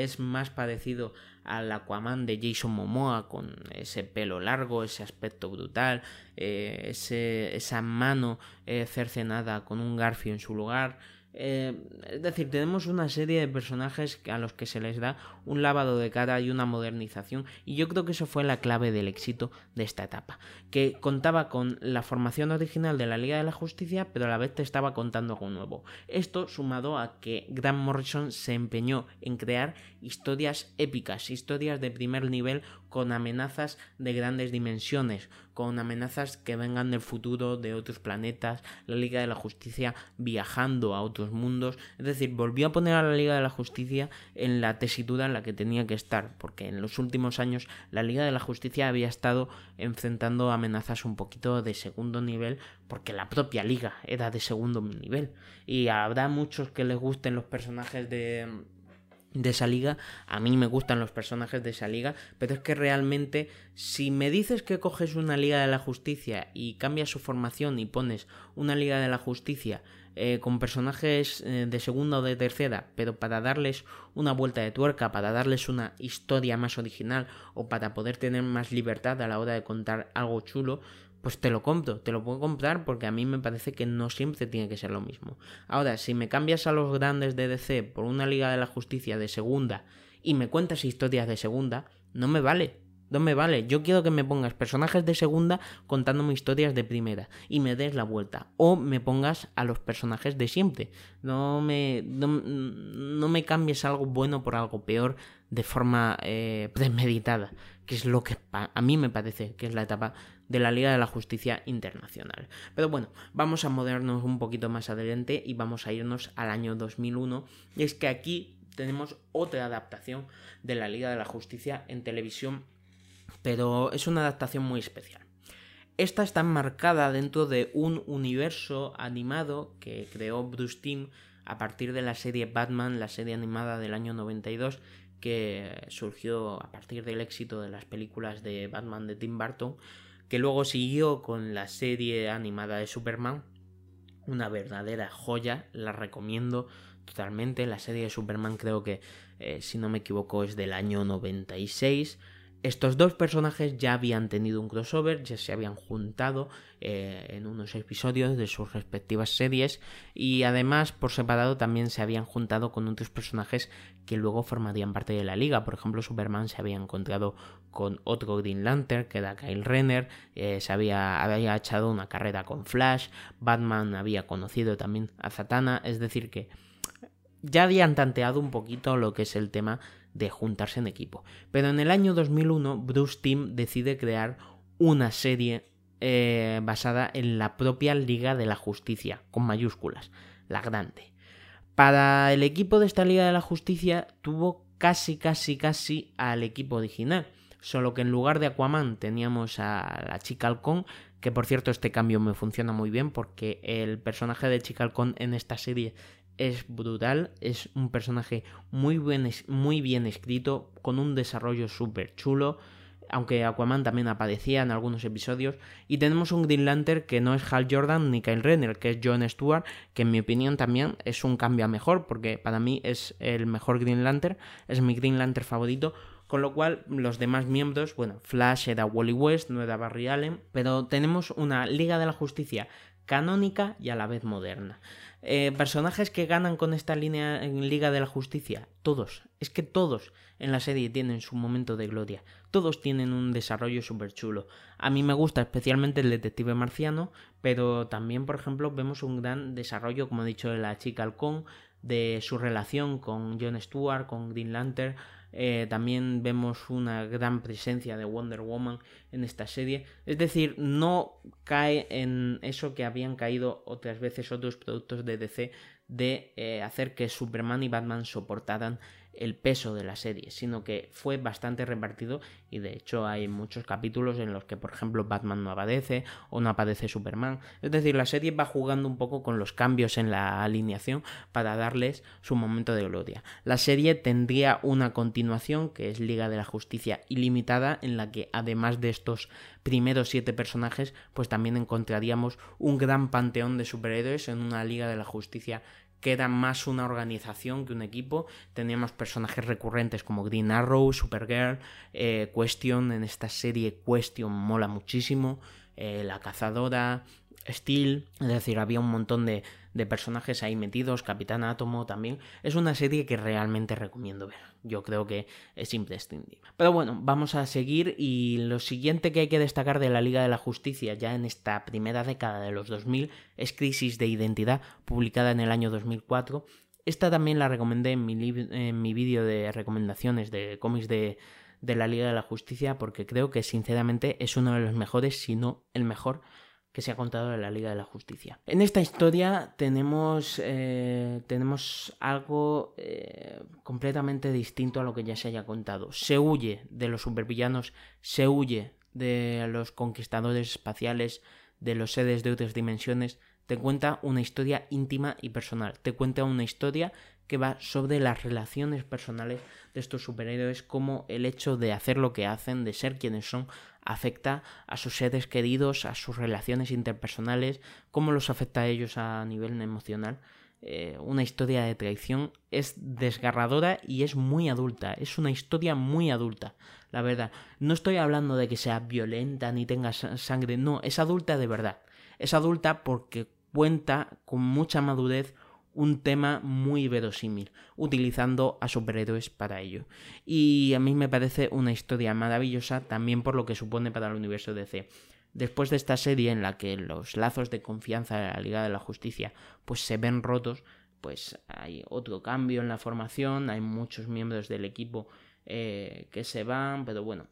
es más parecido al Aquaman de Jason Momoa con ese pelo largo, ese aspecto brutal, ese, esa mano cercenada con un garfio en su lugar. Eh, es decir, tenemos una serie de personajes a los que se les da un lavado de cara y una modernización y yo creo que eso fue la clave del éxito de esta etapa, que contaba con la formación original de la Liga de la Justicia pero a la vez te estaba contando algo nuevo. Esto sumado a que Grant Morrison se empeñó en crear historias épicas, historias de primer nivel con amenazas de grandes dimensiones, con amenazas que vengan del futuro de otros planetas, la Liga de la Justicia viajando a otros mundos, es decir, volvió a poner a la Liga de la Justicia en la tesitura en la que tenía que estar, porque en los últimos años la Liga de la Justicia había estado enfrentando amenazas un poquito de segundo nivel, porque la propia Liga era de segundo nivel, y habrá muchos que les gusten los personajes de de esa liga. A mí me gustan los personajes de esa liga, pero es que realmente si me dices que coges una liga de la justicia y cambias su formación y pones una liga de la justicia eh, con personajes eh, de segunda o de tercera, pero para darles una vuelta de tuerca, para darles una historia más original o para poder tener más libertad a la hora de contar algo chulo, pues te lo compro, te lo puedo comprar porque a mí me parece que no siempre tiene que ser lo mismo. Ahora, si me cambias a los grandes de DC por una Liga de la Justicia de segunda y me cuentas historias de segunda, no me vale, no me vale. Yo quiero que me pongas personajes de segunda contándome historias de primera y me des la vuelta. O me pongas a los personajes de siempre. No me, no, me cambies algo bueno por algo peor de forma eh, premeditada, que es lo que a mí me parece que es la etapa de la Liga de la Justicia Internacional. Pero bueno, vamos a movernos un poquito más adelante y vamos a irnos al año 2001. Y es que aquí tenemos otra adaptación de la Liga de la Justicia en televisión pero es una adaptación muy especial. Esta está enmarcada dentro de un universo animado que creó Bruce Timm a partir de la serie Batman, la serie animada del año 92, que surgió a partir del éxito de las películas de Batman de Tim Burton, que luego siguió con la serie animada de Superman, una verdadera joya, la recomiendo totalmente, la serie de Superman creo que, eh, si no me equivoco, es del año 96, estos dos personajes ya habían tenido un crossover, ya se habían juntado eh, en unos episodios de sus respectivas series y además por separado también se habían juntado con otros personajes que luego formarían parte de la liga. Por ejemplo, Superman se había encontrado con otro Green Lantern que era Kyle Renner, eh, se había, había echado una carrera con Flash, Batman había conocido también a Zatanna, es decir que ya habían tanteado un poquito lo que es el tema de juntarse en equipo. Pero en el año 2001 Bruce Timm decide crear una serie eh, basada en la propia Liga de la Justicia, con mayúsculas, la grande. Para el equipo de esta Liga de la Justicia tuvo casi, casi, casi al equipo original. Solo que en lugar de Aquaman teníamos a la chica halcón, que por cierto este cambio me funciona muy bien porque el personaje de chica halcón en esta serie es brutal, es un personaje muy bien, muy bien escrito, con un desarrollo súper chulo, aunque Aquaman también aparecía en algunos episodios, y tenemos un Green Lantern que no es Hal Jordan ni Kyle Renner, que es John Stewart, que en mi opinión también es un cambio a mejor, porque para mí es el mejor Green Lantern, es mi Green Lantern favorito, con lo cual los demás miembros, bueno, Flash era Wally West, no era Barry Allen, pero tenemos una Liga de la Justicia canónica y a la vez moderna. Eh, personajes que ganan con esta línea en Liga de la Justicia, todos, es que todos en la serie tienen su momento de gloria, todos tienen un desarrollo súper chulo. A mí me gusta especialmente el detective marciano, pero también, por ejemplo, vemos un gran desarrollo, como he dicho, de la chica halcón, de su relación con Jon Stewart, con Green Lantern, eh, también vemos una gran presencia de Wonder Woman en esta serie. Es decir, no cae en eso que habían caído otras veces otros productos de DC de eh, hacer que Superman y Batman soportaran el peso de la serie, sino que fue bastante repartido y de hecho hay muchos capítulos en los que por ejemplo Batman no aparece o no aparece Superman. Es decir, la serie va jugando un poco con los cambios en la alineación para darles su momento de gloria. La serie tendría una continuación que es Liga de la Justicia Ilimitada en la que además de estos primeros siete personajes pues también encontraríamos un gran panteón de superhéroes en una Liga de la Justicia que era más una organización que un equipo. Teníamos personajes recurrentes como Green Arrow, Supergirl, eh, Question, en esta serie Question mola muchísimo, eh, La Cazadora, Steel, es decir, había un montón de, de personajes ahí metidos, Capitán Átomo también. Es una serie que realmente recomiendo ver. Yo creo que es imprescindible. Pero bueno, vamos a seguir y lo siguiente que hay que destacar de la Liga de la Justicia ya en esta primera década de los 2000 es Crisis de Identidad, publicada en el año 2004. Esta también la recomendé en mi, mi vídeo de recomendaciones de cómics de, de la Liga de la Justicia porque creo que sinceramente es uno de los mejores, si no el mejor que se ha contado en la Liga de la Justicia. En esta historia tenemos, eh, tenemos algo eh, completamente distinto a lo que ya se haya contado. Se huye de los supervillanos, se huye de los conquistadores espaciales, de los sedes de otras dimensiones. Te cuenta una historia íntima y personal. Te cuenta una historia que va sobre las relaciones personales de estos superhéroes, como el hecho de hacer lo que hacen, de ser quienes son, afecta a sus seres queridos, a sus relaciones interpersonales, cómo los afecta a ellos a nivel emocional. Eh, una historia de traición es desgarradora y es muy adulta, es una historia muy adulta, la verdad. No estoy hablando de que sea violenta ni tenga sangre, no, es adulta de verdad. Es adulta porque cuenta con mucha madurez un tema muy verosímil, utilizando a superhéroes para ello. Y a mí me parece una historia maravillosa también por lo que supone para el universo DC. Después de esta serie en la que los lazos de confianza de la Liga de la Justicia pues se ven rotos, pues hay otro cambio en la formación, hay muchos miembros del equipo eh, que se van, pero bueno,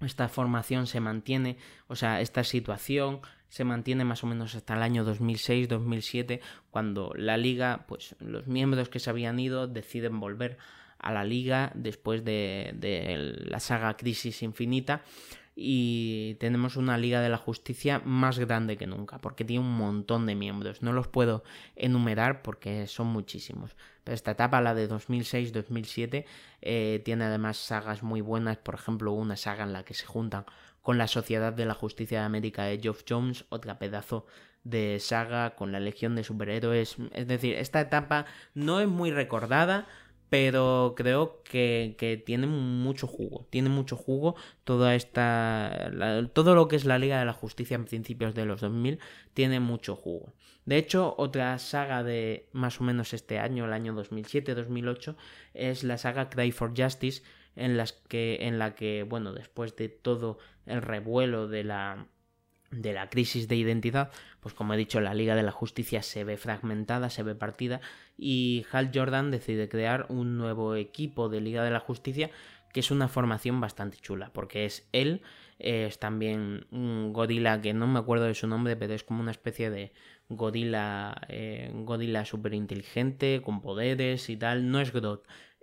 esta formación se mantiene, o sea, esta situación se mantiene más o menos hasta el año 2006-2007, cuando la liga, pues los miembros que se habían ido deciden volver a la liga después de, de la saga Crisis Infinita y tenemos una Liga de la Justicia más grande que nunca, porque tiene un montón de miembros. No los puedo enumerar porque son muchísimos. Pero esta etapa, la de 2006-2007, eh, tiene además sagas muy buenas, por ejemplo, una saga en la que se juntan con la Sociedad de la Justicia de América de Geoff Jones, otra pedazo de saga con la Legión de Superhéroes. Es decir, esta etapa no es muy recordada, pero creo que, tiene mucho jugo, tiene mucho jugo toda esta, todo lo que es la Liga de la Justicia en principios de los 2000 tiene mucho jugo. De hecho, otra saga de más o menos este año, el año 2007-2008, es la saga Cry for Justice, en, las que, en la que, bueno, después de todo el revuelo de la de la crisis de identidad, pues como he dicho, la Liga de la Justicia se ve fragmentada, se ve partida y Hal Jordan decide crear un nuevo equipo de Liga de la Justicia que es una formación bastante chula, porque es él, es también un Godila que no me acuerdo de su nombre, pero es como una especie de Godila, eh, Godila súper inteligente, con poderes y tal, no es Grodd,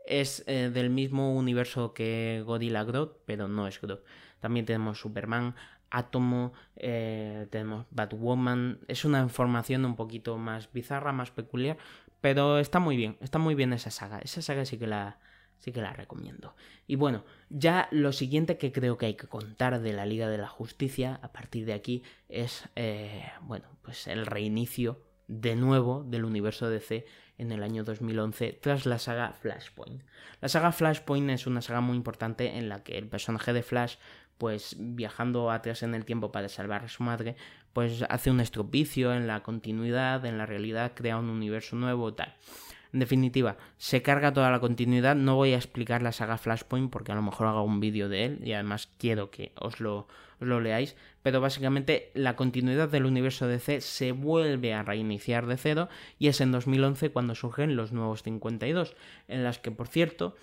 es eh, del mismo universo que Godila Grodd, pero no es Grodd. También tenemos Superman, Átomo, eh, tenemos Batwoman. Es una información un poquito más bizarra, más peculiar, pero está muy bien, está muy bien esa saga. Esa saga sí que la, sí que la recomiendo. Y bueno, ya lo siguiente que creo que hay que contar de la Liga de la Justicia a partir de aquí es, eh, bueno, pues el reinicio de nuevo del universo DC en el año 2011 tras la saga Flashpoint. La saga Flashpoint es una saga muy importante en la que el personaje de Flash pues viajando atrás en el tiempo para salvar a su madre, pues hace un estropicio en la continuidad, en la realidad, crea un universo nuevo, tal. En definitiva, se carga toda la continuidad. No voy a explicar la saga Flashpoint porque a lo mejor hago un vídeo de él y además quiero que os lo, lo leáis. Pero básicamente la continuidad del universo DC se vuelve a reiniciar de cero y es en 2011 cuando surgen los nuevos 52, en las que por cierto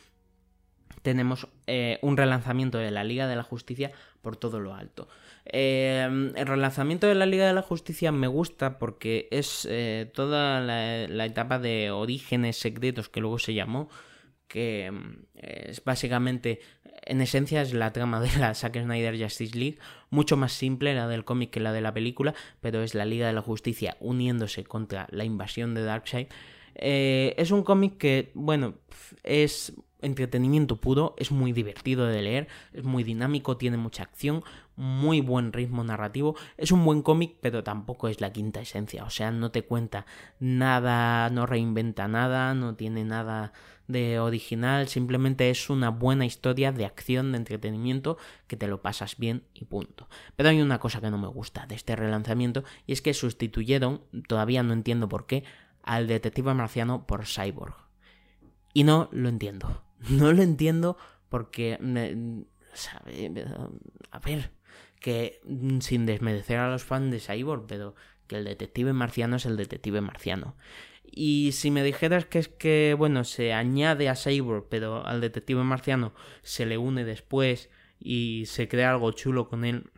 tenemos eh, un relanzamiento de la Liga de la Justicia por todo lo alto. Eh, el relanzamiento de la Liga de la Justicia me gusta porque es eh, toda la, etapa de orígenes secretos que luego se llamó, que es básicamente, en esencia es la trama de la Zack Snyder Justice League, mucho más simple la del cómic que la de la película, pero es la Liga de la Justicia uniéndose contra la invasión de Darkseid. es un cómic que, bueno, es entretenimiento puro, es muy divertido de leer, es muy dinámico, tiene mucha acción, muy buen ritmo narrativo, es un buen cómic, pero tampoco es la quinta esencia, o sea, no te cuenta nada, no reinventa nada, no tiene nada de original, simplemente es una buena historia de acción, de entretenimiento, que te lo pasas bien y punto. Pero hay una cosa que no me gusta de este relanzamiento, y es que sustituyeron, todavía no entiendo por qué, al detective marciano por Cyborg. Y no lo entiendo. (laughs) No lo entiendo porque... a ver, que mm, sin desmerecer a los fans de Cyborg, pero que el detective marciano es el detective marciano. Y si me dijeras que es que, bueno, se añade a Cyborg, pero al detective marciano se le une después y se crea algo chulo con él.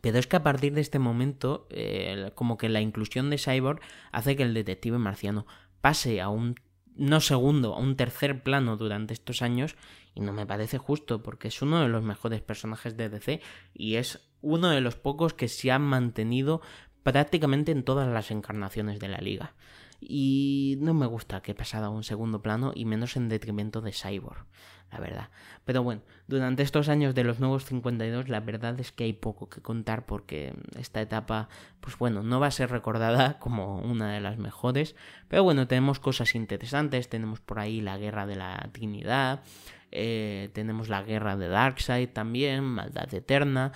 Pero es que a partir de este momento, eh, como que la inclusión de Cyborg hace que el detective marciano pase a un no segundo, a un tercer plano durante estos años y no me parece justo porque es uno de los mejores personajes de DC y es uno de los pocos que se han mantenido prácticamente en todas las encarnaciones de la liga. Y no me gusta que pasara a un segundo plano y menos en detrimento de Cyborg la verdad. Pero bueno, durante estos años de los nuevos 52, la verdad es que hay poco que contar porque esta etapa, pues bueno, no va a ser recordada (laughs) como una de las mejores. Pero bueno, tenemos cosas interesantes, tenemos por ahí la guerra de la Trinidad, eh, tenemos la guerra de Darkseid también, Maldad Eterna.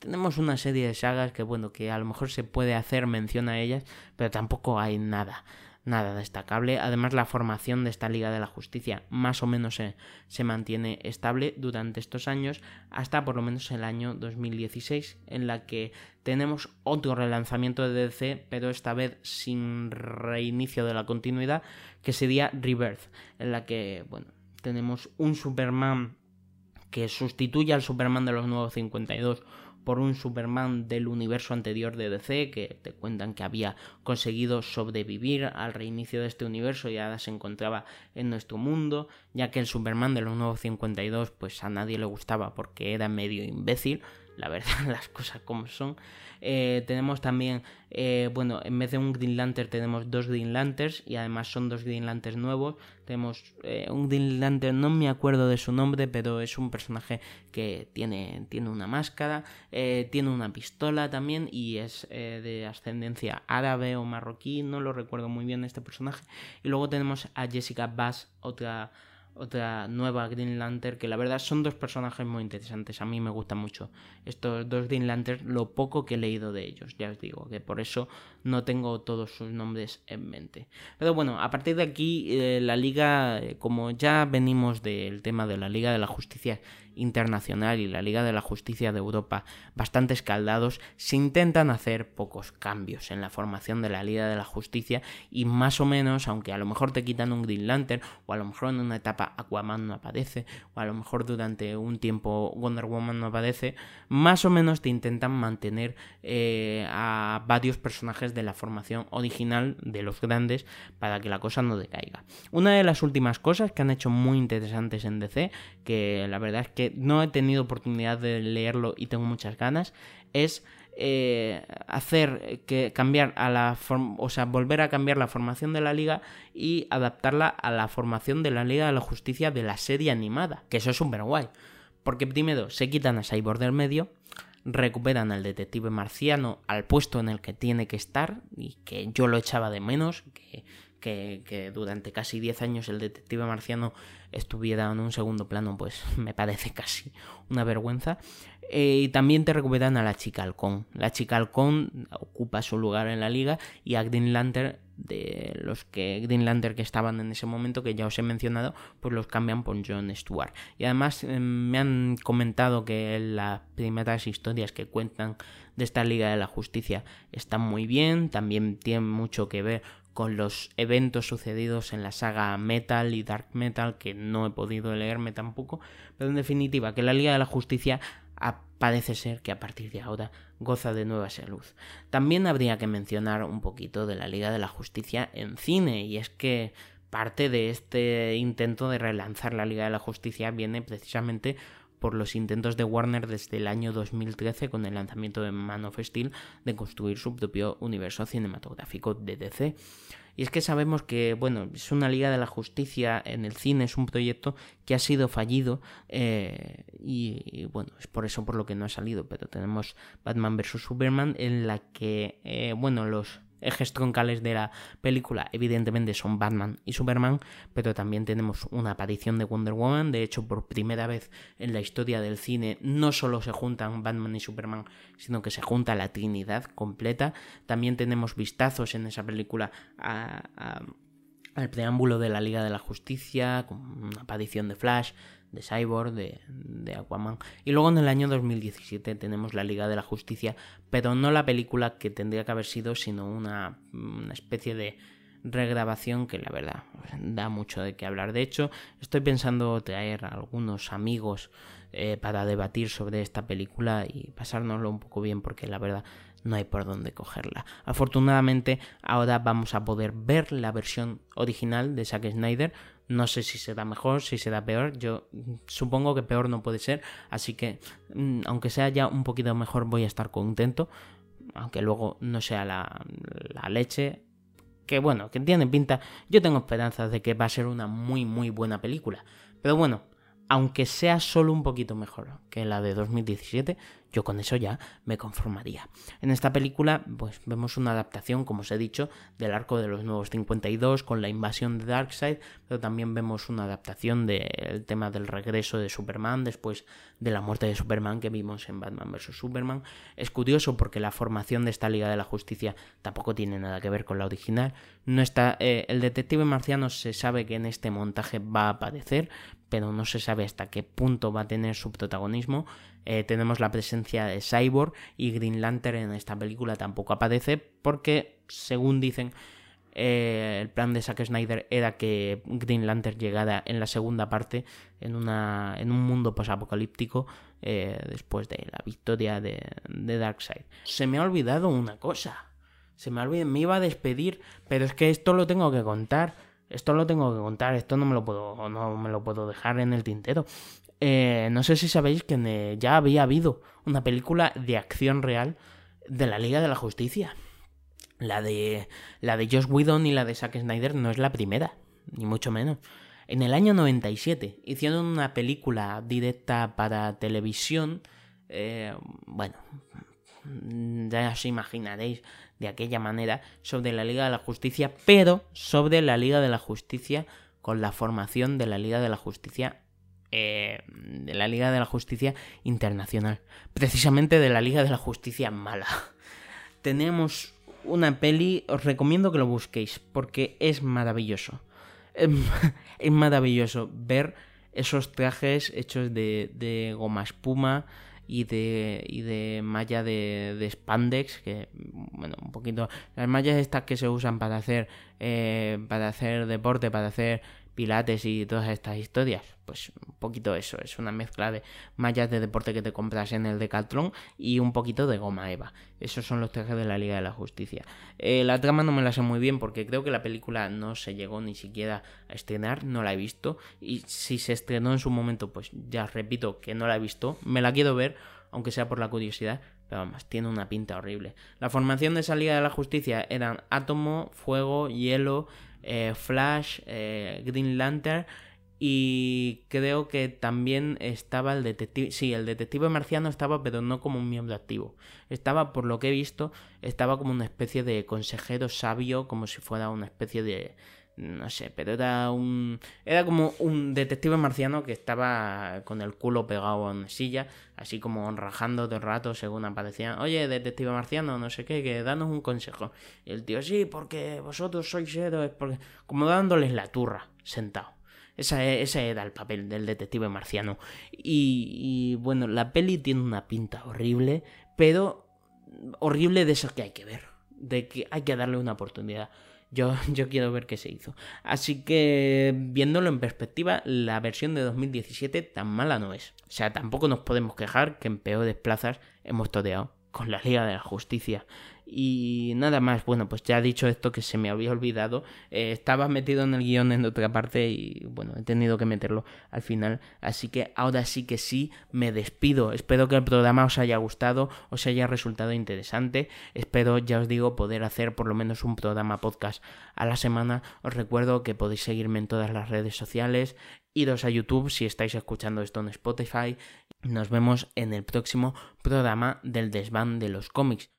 Tenemos una serie de sagas que, bueno, que a lo mejor se puede hacer mención a ellas, pero tampoco hay nada nada destacable. Además, la formación de esta Liga de la Justicia más o menos se, mantiene estable durante estos años, hasta por lo menos el año 2016, en la que tenemos otro relanzamiento de DC, pero esta vez sin reinicio de la continuidad, que sería Rebirth, en la que, bueno, tenemos un Superman que sustituye al Superman de los nuevos 52 por un Superman del universo anterior de DC que te cuentan que había conseguido sobrevivir al reinicio de este universo y ahora se encontraba en nuestro mundo, ya que el Superman de los nuevos 52 pues a nadie le gustaba porque era medio imbécil, la verdad (laughs) las cosas como son. Eh, tenemos también, eh, bueno, en vez de un Green Lantern tenemos dos Green Lanterns y además son dos Green Lanterns nuevos. Tenemos eh, un Green Lantern, no me acuerdo de su nombre, pero es un personaje que tiene, tiene una máscara, tiene una pistola también y es de ascendencia árabe o marroquí, no lo recuerdo muy bien este personaje. Y luego tenemos a Jessica Bass, otra otra nueva Green Lantern, que la verdad son dos personajes muy interesantes, a mí me gustan mucho estos dos Green Lantern, lo poco que he leído de ellos, ya os digo, que por eso no tengo todos sus nombres en mente. Pero bueno, a partir de aquí eh, la liga, eh, como ya venimos del tema de la Liga de la Justicia Internacional y la Liga de la Justicia de Europa bastante escaldados, se intentan hacer pocos cambios en la formación de la Liga de la Justicia y más o menos, aunque a lo mejor te quitan un Green Lantern o a lo mejor en una etapa Aquaman no aparece o a lo mejor durante un tiempo Wonder Woman no aparece, más o menos te intentan mantener eh, a varios personajes de la formación original de los grandes para que la cosa no decaiga. Una de las últimas cosas que han hecho muy interesantes en DC, que la verdad es que no he tenido oportunidad de leerlo y tengo muchas ganas, es eh, hacer que cambiar a la o sea, volver a cambiar la formación de la liga y adaptarla a la formación de la Liga de la Justicia de la serie animada, que eso es súper guay. Porque primero se quitan a Cyborg del medio, recuperan al detective marciano al puesto en el que tiene que estar y que yo lo echaba de menos, que, que, durante casi 10 años el detective marciano estuviera en un segundo plano, pues (laughs) me parece casi una vergüenza. Eh, y también te recuperan a la chica halcón. La chica halcón ocupa su lugar en la liga y a Green Lantern de los que Green Lantern que estaban en ese momento que ya os he mencionado pues los cambian por John Stewart y además eh, me han comentado que las primeras historias que cuentan de esta Liga de la Justicia están muy bien también tienen mucho que ver con los eventos sucedidos en la saga Metal y Dark Metal, que no he podido leerme tampoco, pero en definitiva, que la Liga de la Justicia parece ser que a partir de ahora goza de nueva salud. También habría que mencionar un poquito de la Liga de la Justicia en cine, y es que parte de este intento de relanzar la Liga de la Justicia viene precisamente por los intentos de Warner desde el año 2013 con el lanzamiento de Man of Steel de construir su propio universo cinematográfico de DC. Y es que sabemos que, bueno, es una Liga de la Justicia en el cine, es un proyecto que ha sido fallido eh, y, bueno, es por eso por lo que no ha salido, pero tenemos Batman vs. Superman en la que, eh, bueno, los ejes troncales de la película evidentemente son Batman y Superman, pero también tenemos una aparición de Wonder Woman, de hecho por primera vez en la historia del cine no solo se juntan Batman y Superman, sino que se junta la Trinidad completa, también tenemos vistazos en esa película al preámbulo de la Liga de la Justicia, con una aparición de Flash, de Cyborg, de, de, Aquaman. Y luego en el año 2017 tenemos la Liga de la Justicia, pero no la película que tendría que haber sido, sino una, especie de regrabación que la verdad (laughs) da mucho de qué hablar. De hecho, estoy pensando traer a algunos amigos eh, para debatir sobre esta película y pasárnoslo un poco bien porque la verdad no hay por dónde cogerla. Afortunadamente ahora vamos a poder ver la versión original de Zack Snyder no sé si será mejor, si será peor. Yo supongo que peor no puede ser. Así que, mm, aunque sea ya un poquito mejor, voy a estar contento. Aunque luego no sea la, la leche. Que bueno, que tiene pinta. Yo tengo esperanzas de que va a ser una muy, muy buena película. Pero bueno, aunque sea solo un poquito mejor que la de 2017, yo con eso ya me conformaría. En esta película, pues vemos una adaptación, como os he dicho, del arco de los nuevos 52 con la invasión de Darkseid, pero también vemos una adaptación del tema del regreso de Superman después de la muerte de Superman que vimos en Batman vs. Superman. Es curioso porque la formación de esta Liga de la Justicia tampoco tiene nada que ver con la original. No está, eh, el detective marciano se sabe que en este montaje va a aparecer, pero no se sabe hasta qué punto va a tener su protagonismo. Eh, tenemos la presencia de Cyborg y Green Lantern en esta película tampoco aparece porque, según dicen, eh, el plan de Zack Snyder era que Green Lantern llegara en la segunda parte en, una, en un mundo posapocalíptico eh, después de la victoria de, de Darkseid. Se me ha olvidado una cosa. Se me, ha olvidado, me iba a despedir, pero es que esto lo tengo que contar. Esto lo tengo que contar, esto no me lo puedo, no me lo puedo dejar en el tintero. Eh, no sé si sabéis que ya había habido una película de acción real de la Liga de la Justicia. La de, la de Josh Whedon y la de Zack Snyder no es la primera, ni mucho menos. En el año 97 hicieron una película directa para televisión. Eh, bueno, ya os imaginaréis de aquella manera sobre la Liga de la Justicia, pero sobre la Liga de la Justicia con la formación de la Liga de la Justicia eh, de la Liga de la Justicia Internacional, precisamente de la Liga de la Justicia mala. (laughs) Tenemos una peli, os recomiendo que lo busquéis porque es maravilloso. (laughs) Es maravilloso ver esos trajes hechos de, de goma espuma, y de, y de malla de, de, spandex, que, bueno, un poquito, las mallas estas que se usan para hacer, eh, para hacer deporte, para hacer pilates y todas estas historias. Pues un poquito eso, es una mezcla de mallas de deporte que te compras en el Decathlon y un poquito de goma eva. Esos son los trajes de la Liga de la Justicia. Eh, la trama no me la sé muy bien porque creo que la película no se llegó ni siquiera a estrenar, no la he visto. Y si se estrenó en su momento, pues ya repito que no la he visto. Me la quiero ver, aunque sea por la curiosidad, pero vamos, tiene una pinta horrible. La formación de esa Liga de la Justicia eran Átomo, Fuego, Hielo, eh, Flash, eh, Green Lantern y creo que también estaba el detective, sí, el detective marciano estaba, pero no como un miembro activo. Estaba, por lo que he visto, estaba como una especie de consejero sabio, como si fuera una especie de, no sé, pero era un. Era como un detective marciano que estaba con el culo pegado a una silla, así como rajando de rato según aparecían. Oye, detective marciano, no sé qué, que danos un consejo. Y el tío, sí, porque vosotros sois héroes, porque. Como dándoles la turra, sentado. Esa, ese era el papel del detective marciano. Y, y bueno, la peli tiene una pinta horrible, pero horrible de eso que hay que ver. De que hay que darle una oportunidad. Yo, (laughs) yo quiero ver qué se hizo. Así que, viéndolo en perspectiva, la versión de 2017 tan mala no es. O sea, tampoco nos podemos quejar que en peores plazas hemos toreado con la Liga de la Justicia. Y nada más, bueno, pues ya he dicho esto que se me había olvidado. Eh, estaba metido en el guion en otra parte y bueno, he tenido que meterlo al final. Así que ahora sí que sí, me despido. Espero que el programa os haya gustado, os haya resultado interesante. Espero, ya os digo, poder hacer por lo menos un programa podcast a la semana. Os recuerdo que podéis seguirme en todas las redes sociales. Iros a YouTube si estáis escuchando esto en Spotify. Nos vemos en el próximo programa del desván de los cómics.